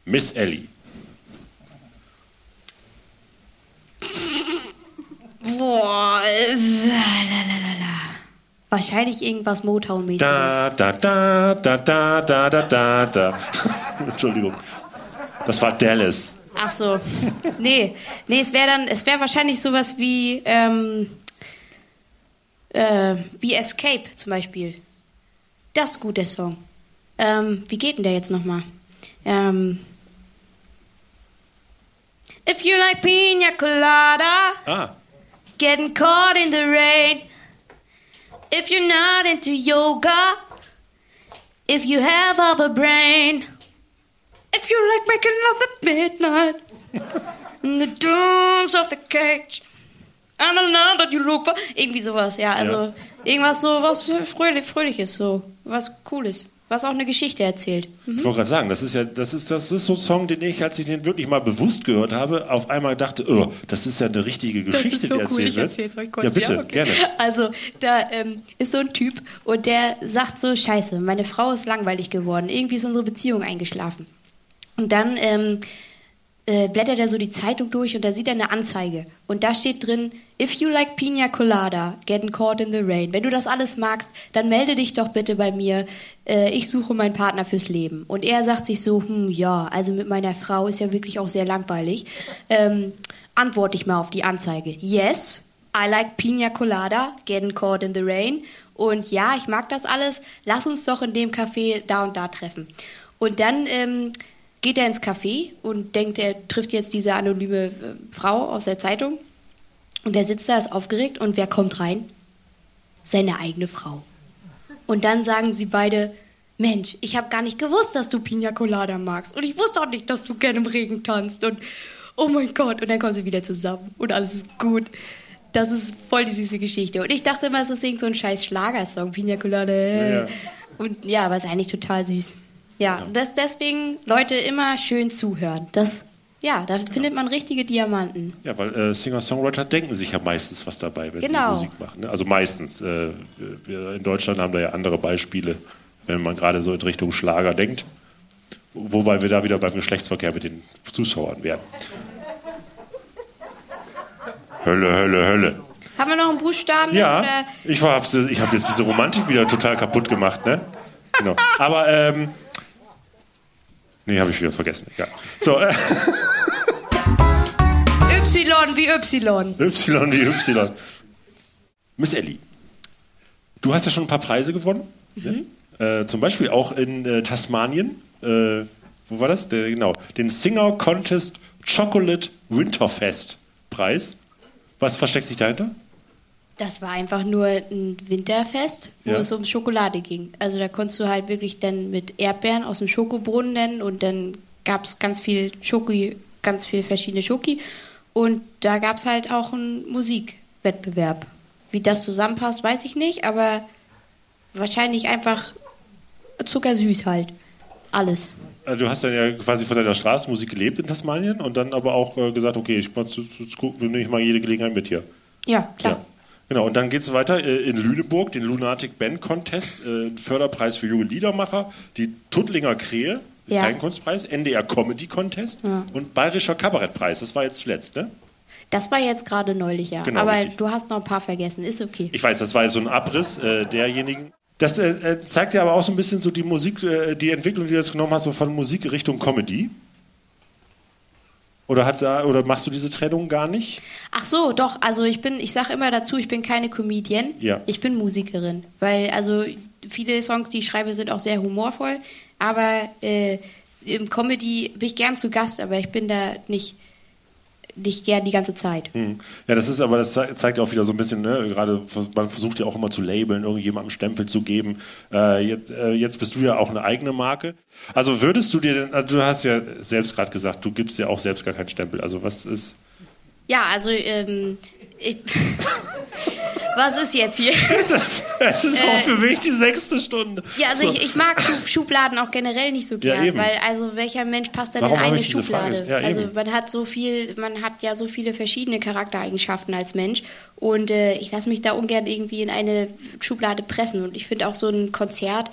Speaker 4: Miss Ellie?
Speaker 7: Boah, lalalala. Wahrscheinlich irgendwas Motown-mäßiges.
Speaker 4: Da, da, da, da, da, da, da, da, da. [laughs] Entschuldigung. Das war Dallas.
Speaker 7: Ach so. Nee, nee, es wäre dann, es wäre wahrscheinlich sowas wie, ähm, äh, wie Escape zum Beispiel. Das ist gut, der Song. Ähm, wie geht denn der jetzt nochmal? Ähm, If you like pina colada,
Speaker 4: Ah,
Speaker 7: getting caught in the rain. If you're not into yoga, if you have half a brain, if you like making love at midnight, in the dooms of the cage, and I know that you look for. Irgendwie sowas, ja, also
Speaker 4: Ja.
Speaker 7: irgendwas so, was fröhlich, fröhliches, so, was Cooles. was auch eine Geschichte erzählt.
Speaker 4: Ich wollte gerade sagen, das ist ja, das ist, das ist so ein Song, den ich, als ich den wirklich mal bewusst gehört habe, auf einmal dachte, oh, das ist ja eine richtige
Speaker 7: Das
Speaker 4: Geschichte,
Speaker 7: ist so
Speaker 4: die
Speaker 7: cool,
Speaker 4: erzählt wird.
Speaker 7: erzähl's euch kurz.
Speaker 4: Ja, bitte,
Speaker 7: okay.
Speaker 4: gerne. [laughs]
Speaker 7: Also, da ähm, ist so ein Typ und der sagt so, scheiße, meine Frau ist langweilig geworden. Irgendwie ist unsere Beziehung eingeschlafen. Und dann ähm, äh, blättert er so die Zeitung durch und da sieht er eine Anzeige. Und da steht drin, if you like Pina Colada, getting caught in the rain. Wenn du das alles magst, dann melde dich doch bitte bei mir. Äh, ich suche meinen Partner fürs Leben. Und er sagt sich so, hm, ja, also mit meiner Frau ist ja wirklich auch sehr langweilig. Ähm, antworte ich mal auf die Anzeige. Yes, I like Pina Colada, getting caught in the rain. Und ja, ich mag das alles. Lass uns doch in dem Café da und da treffen. Und dann ähm, geht er ins Café und denkt, er trifft jetzt diese anonyme äh, Frau aus der Zeitung. Und er sitzt da, ist aufgeregt. Und wer kommt rein? Seine eigene Frau. Und dann sagen sie beide, Mensch, ich habe gar nicht gewusst, dass du Pina Colada magst. Und ich wusste auch nicht, dass du gerne im Regen tanzt. Und oh mein Gott. Und dann kommen sie wieder zusammen. Und alles ist gut. Das ist voll die süße Geschichte. Und ich dachte immer, es ist irgend so ein scheiß Schlagersong. Pina Colada.
Speaker 4: Ja.
Speaker 7: Und ja, aber es ist eigentlich total süß. Ja, Das, deswegen, Leute, immer schön zuhören. Das, ja, da findet man richtige Diamanten.
Speaker 4: Ja, weil äh, Singer-Songwriter denken sich ja meistens was dabei, wenn
Speaker 7: Genau.
Speaker 4: sie Musik machen. Ne? Also meistens. Äh, wir in Deutschland haben da ja andere Beispiele, wenn man gerade so in Richtung Schlager denkt. Wobei wir da wieder beim Geschlechtsverkehr mit den Zuschauern wären. Hölle, Hölle, Hölle.
Speaker 7: Haben wir noch einen Buchstaben?
Speaker 4: Ja, ich, ich habe jetzt diese Romantik wieder total kaputt gemacht, ne? Genau. Aber, ähm. Nee, habe ich wieder vergessen. Egal. So, äh, [laughs]
Speaker 7: Y wie Y.
Speaker 4: Y wie Y. Miss Ellie, du hast ja schon ein paar Preise gewonnen. Ne? Äh, zum Beispiel auch in äh, Tasmanien. Äh, wo war das? Der, genau. Den Singer Contest Chocolate Winterfest Preis. Was versteckt sich dahinter?
Speaker 7: Das war einfach nur ein Winterfest, wo
Speaker 4: Ja.
Speaker 7: es um Schokolade ging. Also da konntest du halt wirklich dann mit Erdbeeren aus dem Schokobrunnen nennen und dann gab es ganz viel Schoki, ganz viel verschiedene Schoki. Und da gab es halt auch einen Musikwettbewerb. Wie das zusammenpasst, weiß ich nicht, aber wahrscheinlich einfach zuckersüß halt. Alles.
Speaker 4: Äh, Du hast dann ja quasi von deiner Straßenmusik gelebt in Tasmanien und dann aber auch äh, gesagt, okay, ich jetzt- nehme ich mal jede Gelegenheit mit hier.
Speaker 7: Ja, klar.
Speaker 4: Ja. Genau, und dann geht es weiter äh, in Lüneburg, den Lunatic Band Contest, äh, Förderpreis für junge Liedermacher, die Tuttlinger Krähe,
Speaker 7: Ja.
Speaker 4: Kleinkunstpreis, NDR Comedy Contest und Bayerischer Kabarettpreis. Das war jetzt zuletzt, ne?
Speaker 7: Das war jetzt gerade neulich, ja.
Speaker 4: Genau,
Speaker 7: aber
Speaker 4: richtig.
Speaker 7: du hast noch ein paar vergessen. Ist okay.
Speaker 4: Ich weiß, das war jetzt so ein Abriss äh, derjenigen. Das äh, äh, zeigt ja aber auch so ein bisschen so die Musik, äh, die Entwicklung, die du jetzt genommen hast, so von Musik Richtung Comedy. Oder, hat, oder machst du diese Trennung gar nicht?
Speaker 7: Ach so, doch. Also ich bin, ich sage immer dazu, ich bin keine Comedian.
Speaker 4: Ja.
Speaker 7: Ich bin Musikerin, weil also viele Songs, die ich schreibe, sind auch sehr humorvoll. Aber äh, im Comedy bin ich gern zu Gast, aber ich bin da nicht nicht gern die ganze Zeit.
Speaker 4: Hm. Ja, das ist aber, das ze- zeigt ja auch wieder so ein bisschen, ne, gerade, man versucht ja auch immer zu labeln, irgendjemandem Stempel zu geben. Äh, jetzt, äh, jetzt bist du ja auch eine eigene Marke. Also würdest du dir denn, also du hast ja selbst gerade gesagt, du gibst ja auch selbst gar keinen Stempel. Also was ist,
Speaker 7: Ja, also ähm, ich, [laughs] was ist jetzt hier? [laughs]
Speaker 4: es ist, es ist auch
Speaker 7: Äh,
Speaker 4: für mich die sechste Stunde.
Speaker 7: Ja, also
Speaker 4: So.
Speaker 7: ich, ich mag Schub- Schubladen auch generell nicht so
Speaker 4: Ja,
Speaker 7: gern,
Speaker 4: eben.
Speaker 7: weil also welcher Mensch passt denn
Speaker 4: Warum
Speaker 7: in eine? Schublade?
Speaker 4: Ja,
Speaker 7: also
Speaker 4: eben.
Speaker 7: man hat so viel, man hat ja so viele verschiedene Charaktereigenschaften als Mensch und äh, ich lasse mich da ungern irgendwie in eine Schublade pressen und ich finde auch so ein Konzert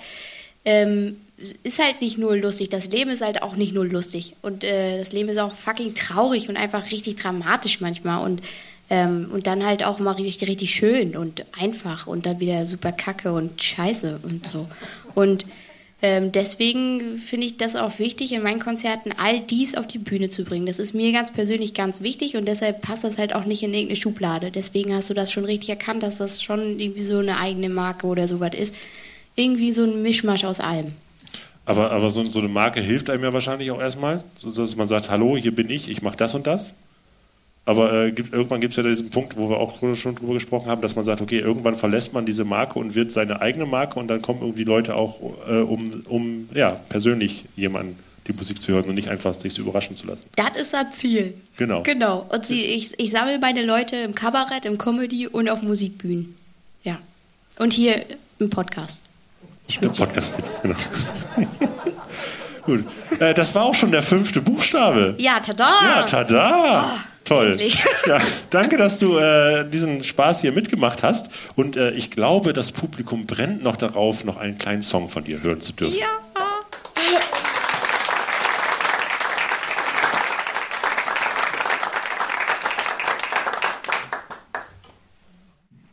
Speaker 7: ähm, ist halt nicht nur lustig, das Leben ist halt auch nicht nur lustig und äh, das Leben ist auch fucking traurig und einfach richtig dramatisch manchmal und ähm, und dann halt auch mal richtig, richtig schön und einfach und dann wieder super kacke und scheiße und so. Und ähm, deswegen finde ich das auch wichtig, in meinen Konzerten all dies auf die Bühne zu bringen. Das ist mir ganz persönlich ganz wichtig und deshalb passt das halt auch nicht in irgendeine Schublade. Deswegen hast du das schon richtig erkannt, dass das schon irgendwie so eine eigene Marke oder sowas ist. Irgendwie so ein Mischmasch aus allem.
Speaker 4: Aber, aber so, so eine Marke hilft einem ja wahrscheinlich auch erstmal, dass man sagt, hallo, hier bin ich, ich mache das und das. Aber äh, gibt, irgendwann gibt es ja diesen Punkt, wo wir auch schon drüber gesprochen haben, dass man sagt, okay, irgendwann verlässt man diese Marke und wird seine eigene Marke und dann kommen irgendwie Leute auch, äh, um, um ja, persönlich jemanden die Musik zu hören und nicht einfach sich so überraschen zu lassen.
Speaker 7: Das ist das Ziel.
Speaker 4: Genau.
Speaker 7: Genau. Und sie, ich, ich sammle meine Leute im Kabarett, im Comedy und auf Musikbühnen. Ja. Und hier im Podcast.
Speaker 4: Der Podcast mit. Genau. [laughs] Gut. Äh, das war auch schon der fünfte Buchstabe.
Speaker 7: Ja, tada!
Speaker 4: Ja, tada! Toll. [laughs] Ja, danke, dass du äh, diesen Spaß hier mitgemacht hast. Und äh, ich glaube, das Publikum brennt noch darauf, noch einen kleinen Song von dir hören zu dürfen.
Speaker 7: Ja.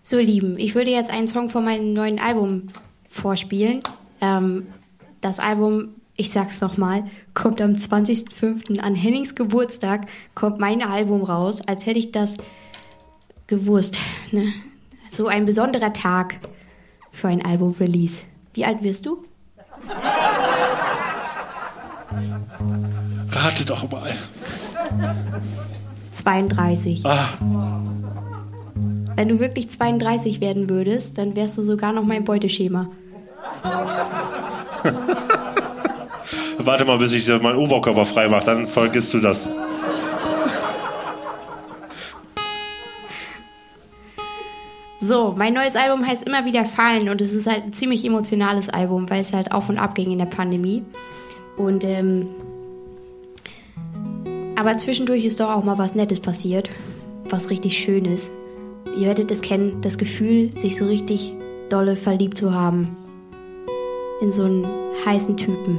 Speaker 7: So, Lieben, ich würde jetzt einen Song von meinem neuen Album vorspielen. Ähm, das Album, ich sag's nochmal, kommt am 20.05. an Hennings Geburtstag, kommt mein Album raus, als hätte ich das gewusst. [laughs] Ne? So ein besonderer Tag für ein Album-Release. Wie alt wirst du?
Speaker 4: Rate doch mal.
Speaker 7: 32.
Speaker 4: Ah,
Speaker 7: Wenn du wirklich 32 werden würdest, dann wärst du sogar noch mein Beuteschema. [laughs]
Speaker 4: warte mal, bis ich meinen Oberkörper frei mache, dann vergisst du das.
Speaker 7: So, mein neues Album heißt immer wieder Fallen und es ist halt ein ziemlich emotionales Album, weil es halt auf und ab ging in der Pandemie. Und ähm, aber zwischendurch ist doch auch mal was Nettes passiert, was richtig Schönes. Ihr werdet es kennen, das Gefühl, sich so richtig dolle verliebt zu haben in so einen heißen Typen.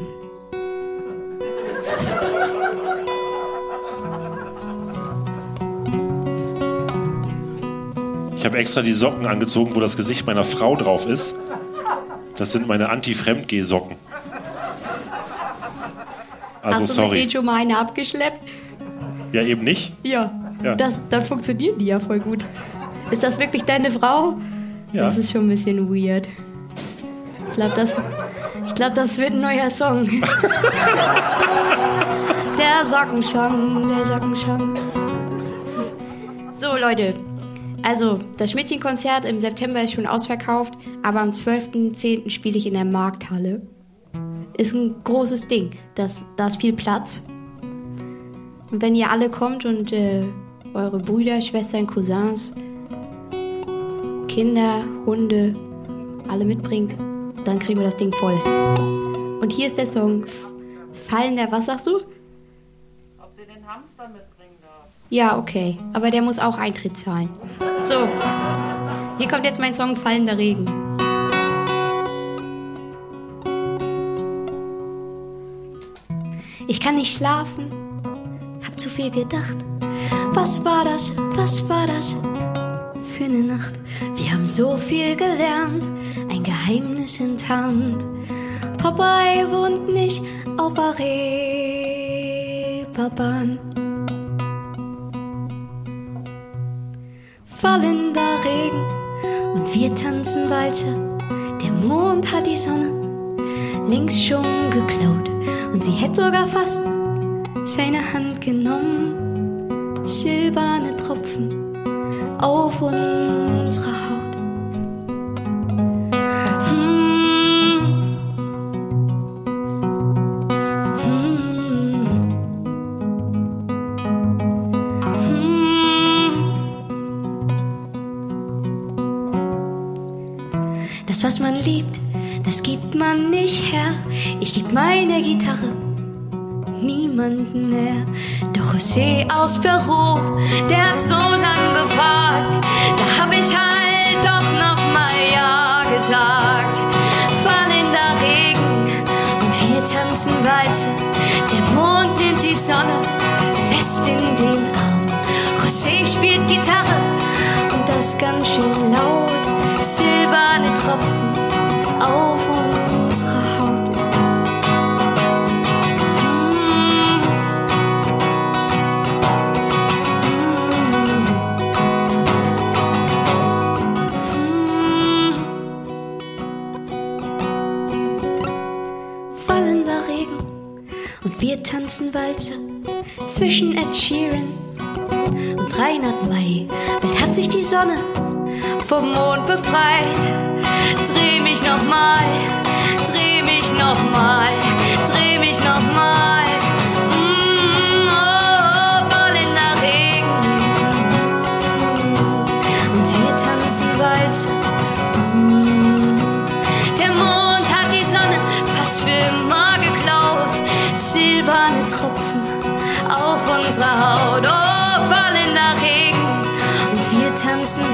Speaker 4: Habe extra die Socken angezogen, wo das Gesicht meiner Frau drauf ist. Das sind meine Anti-Fremdgeh-Socken. Also
Speaker 7: Hast du
Speaker 4: sorry.
Speaker 7: denen schon mal eine abgeschleppt?
Speaker 4: Ja, eben nicht.
Speaker 7: Ja.
Speaker 4: Ja.
Speaker 7: Das, dann funktionieren die ja voll gut. Ist das wirklich deine Frau?
Speaker 4: Ja.
Speaker 7: Das ist schon ein bisschen weird. Ich glaube, das, ich glaub, das wird ein neuer Song. [laughs] der Sockensong, der Sockensong. So, Leute. Also, das Schmidtchen-Konzert im September ist schon ausverkauft, aber am 12.10. spiele ich in der Markthalle. Ist ein großes Ding. Das, da ist viel Platz. Und wenn ihr alle kommt und äh, eure Brüder, Schwestern, Cousins, Kinder, Hunde, alle mitbringt, dann kriegen wir das Ding voll. Und hier ist der Song Fallender, was sagst du?
Speaker 9: Ob sie den Hamster darf.
Speaker 7: Ja, okay. Aber der muss auch Eintritt zahlen. So. Hier kommt jetzt mein Song Fallender Regen. Ich kann nicht schlafen, hab zu viel gedacht. Was war das? Was war das? Für eine Nacht. Wir haben so viel gelernt, ein Geheimnis enttarnt. Popeye wohnt nicht auf der Fallender Regen und wir tanzen Walzer. Der Mond hat die Sonne links schon geklaut und sie hätte sogar fast seine Hand genommen. Silberne Tropfen auf unserer Haut. Meine Gitarre niemanden mehr. Doch José aus Peru, der hat so lang gefragt. Da hab ich halt doch noch mal Ja gesagt. Fallender Regen und wir tanzen weiter. Der Mond nimmt die Sonne fest in den Arm. José spielt Gitarre und das ganz schön laut. Silberne Tropfen auf unserer zwischen Ed Sheeran und Reinhard May. Bald hat sich die Sonne vom Mond befreit. Dreh mich nochmal, dreh mich nochmal, dreh mich nochmal.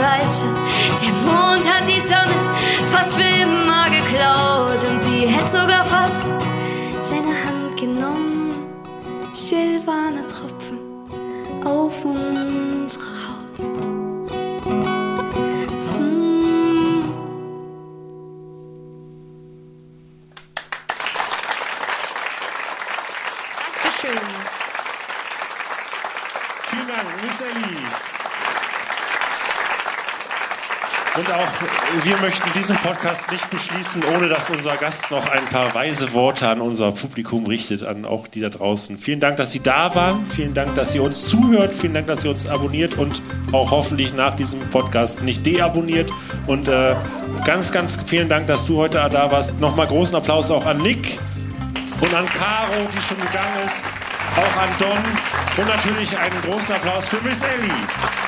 Speaker 7: Walzer. Der Mond hat
Speaker 10: die Sonne fast für immer geklaut und die hätte sogar fast seine Hand
Speaker 4: diesen Podcast nicht beschließen, ohne dass unser Gast noch ein paar weise Worte an unser Publikum richtet, an auch die da draußen. Vielen Dank, dass Sie da waren. Vielen Dank, dass ihr uns zuhört. Vielen Dank, dass ihr uns abonniert und auch hoffentlich nach diesem Podcast nicht deabonniert. Und äh, ganz, ganz vielen Dank, dass du heute da warst. Nochmal großen Applaus auch an Nick und an Caro, die schon gegangen ist. Auch an Don. Und natürlich einen großen Applaus für Miss Ellie.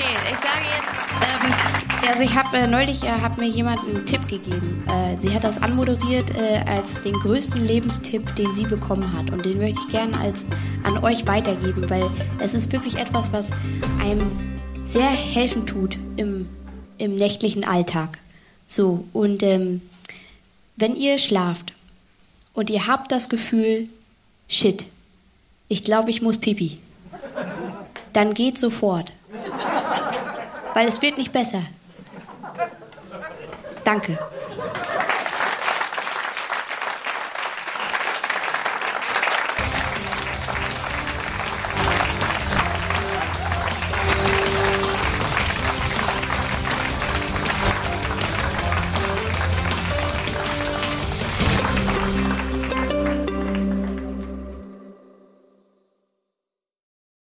Speaker 7: Okay, ich sage jetzt. Ähm, also ich habe äh, neulich äh, hat mir jemand einen Tipp gegeben. Äh, sie hat das anmoderiert äh, als den größten Lebenstipp, den sie bekommen hat. Und den möchte ich gerne als an euch weitergeben, weil es ist wirklich etwas, was einem sehr helfen tut im, im nächtlichen Alltag. So, und ähm, wenn ihr schlaft und ihr habt das Gefühl, shit, ich glaube, ich muss pipi, dann geht sofort weil es wird nicht besser. Danke.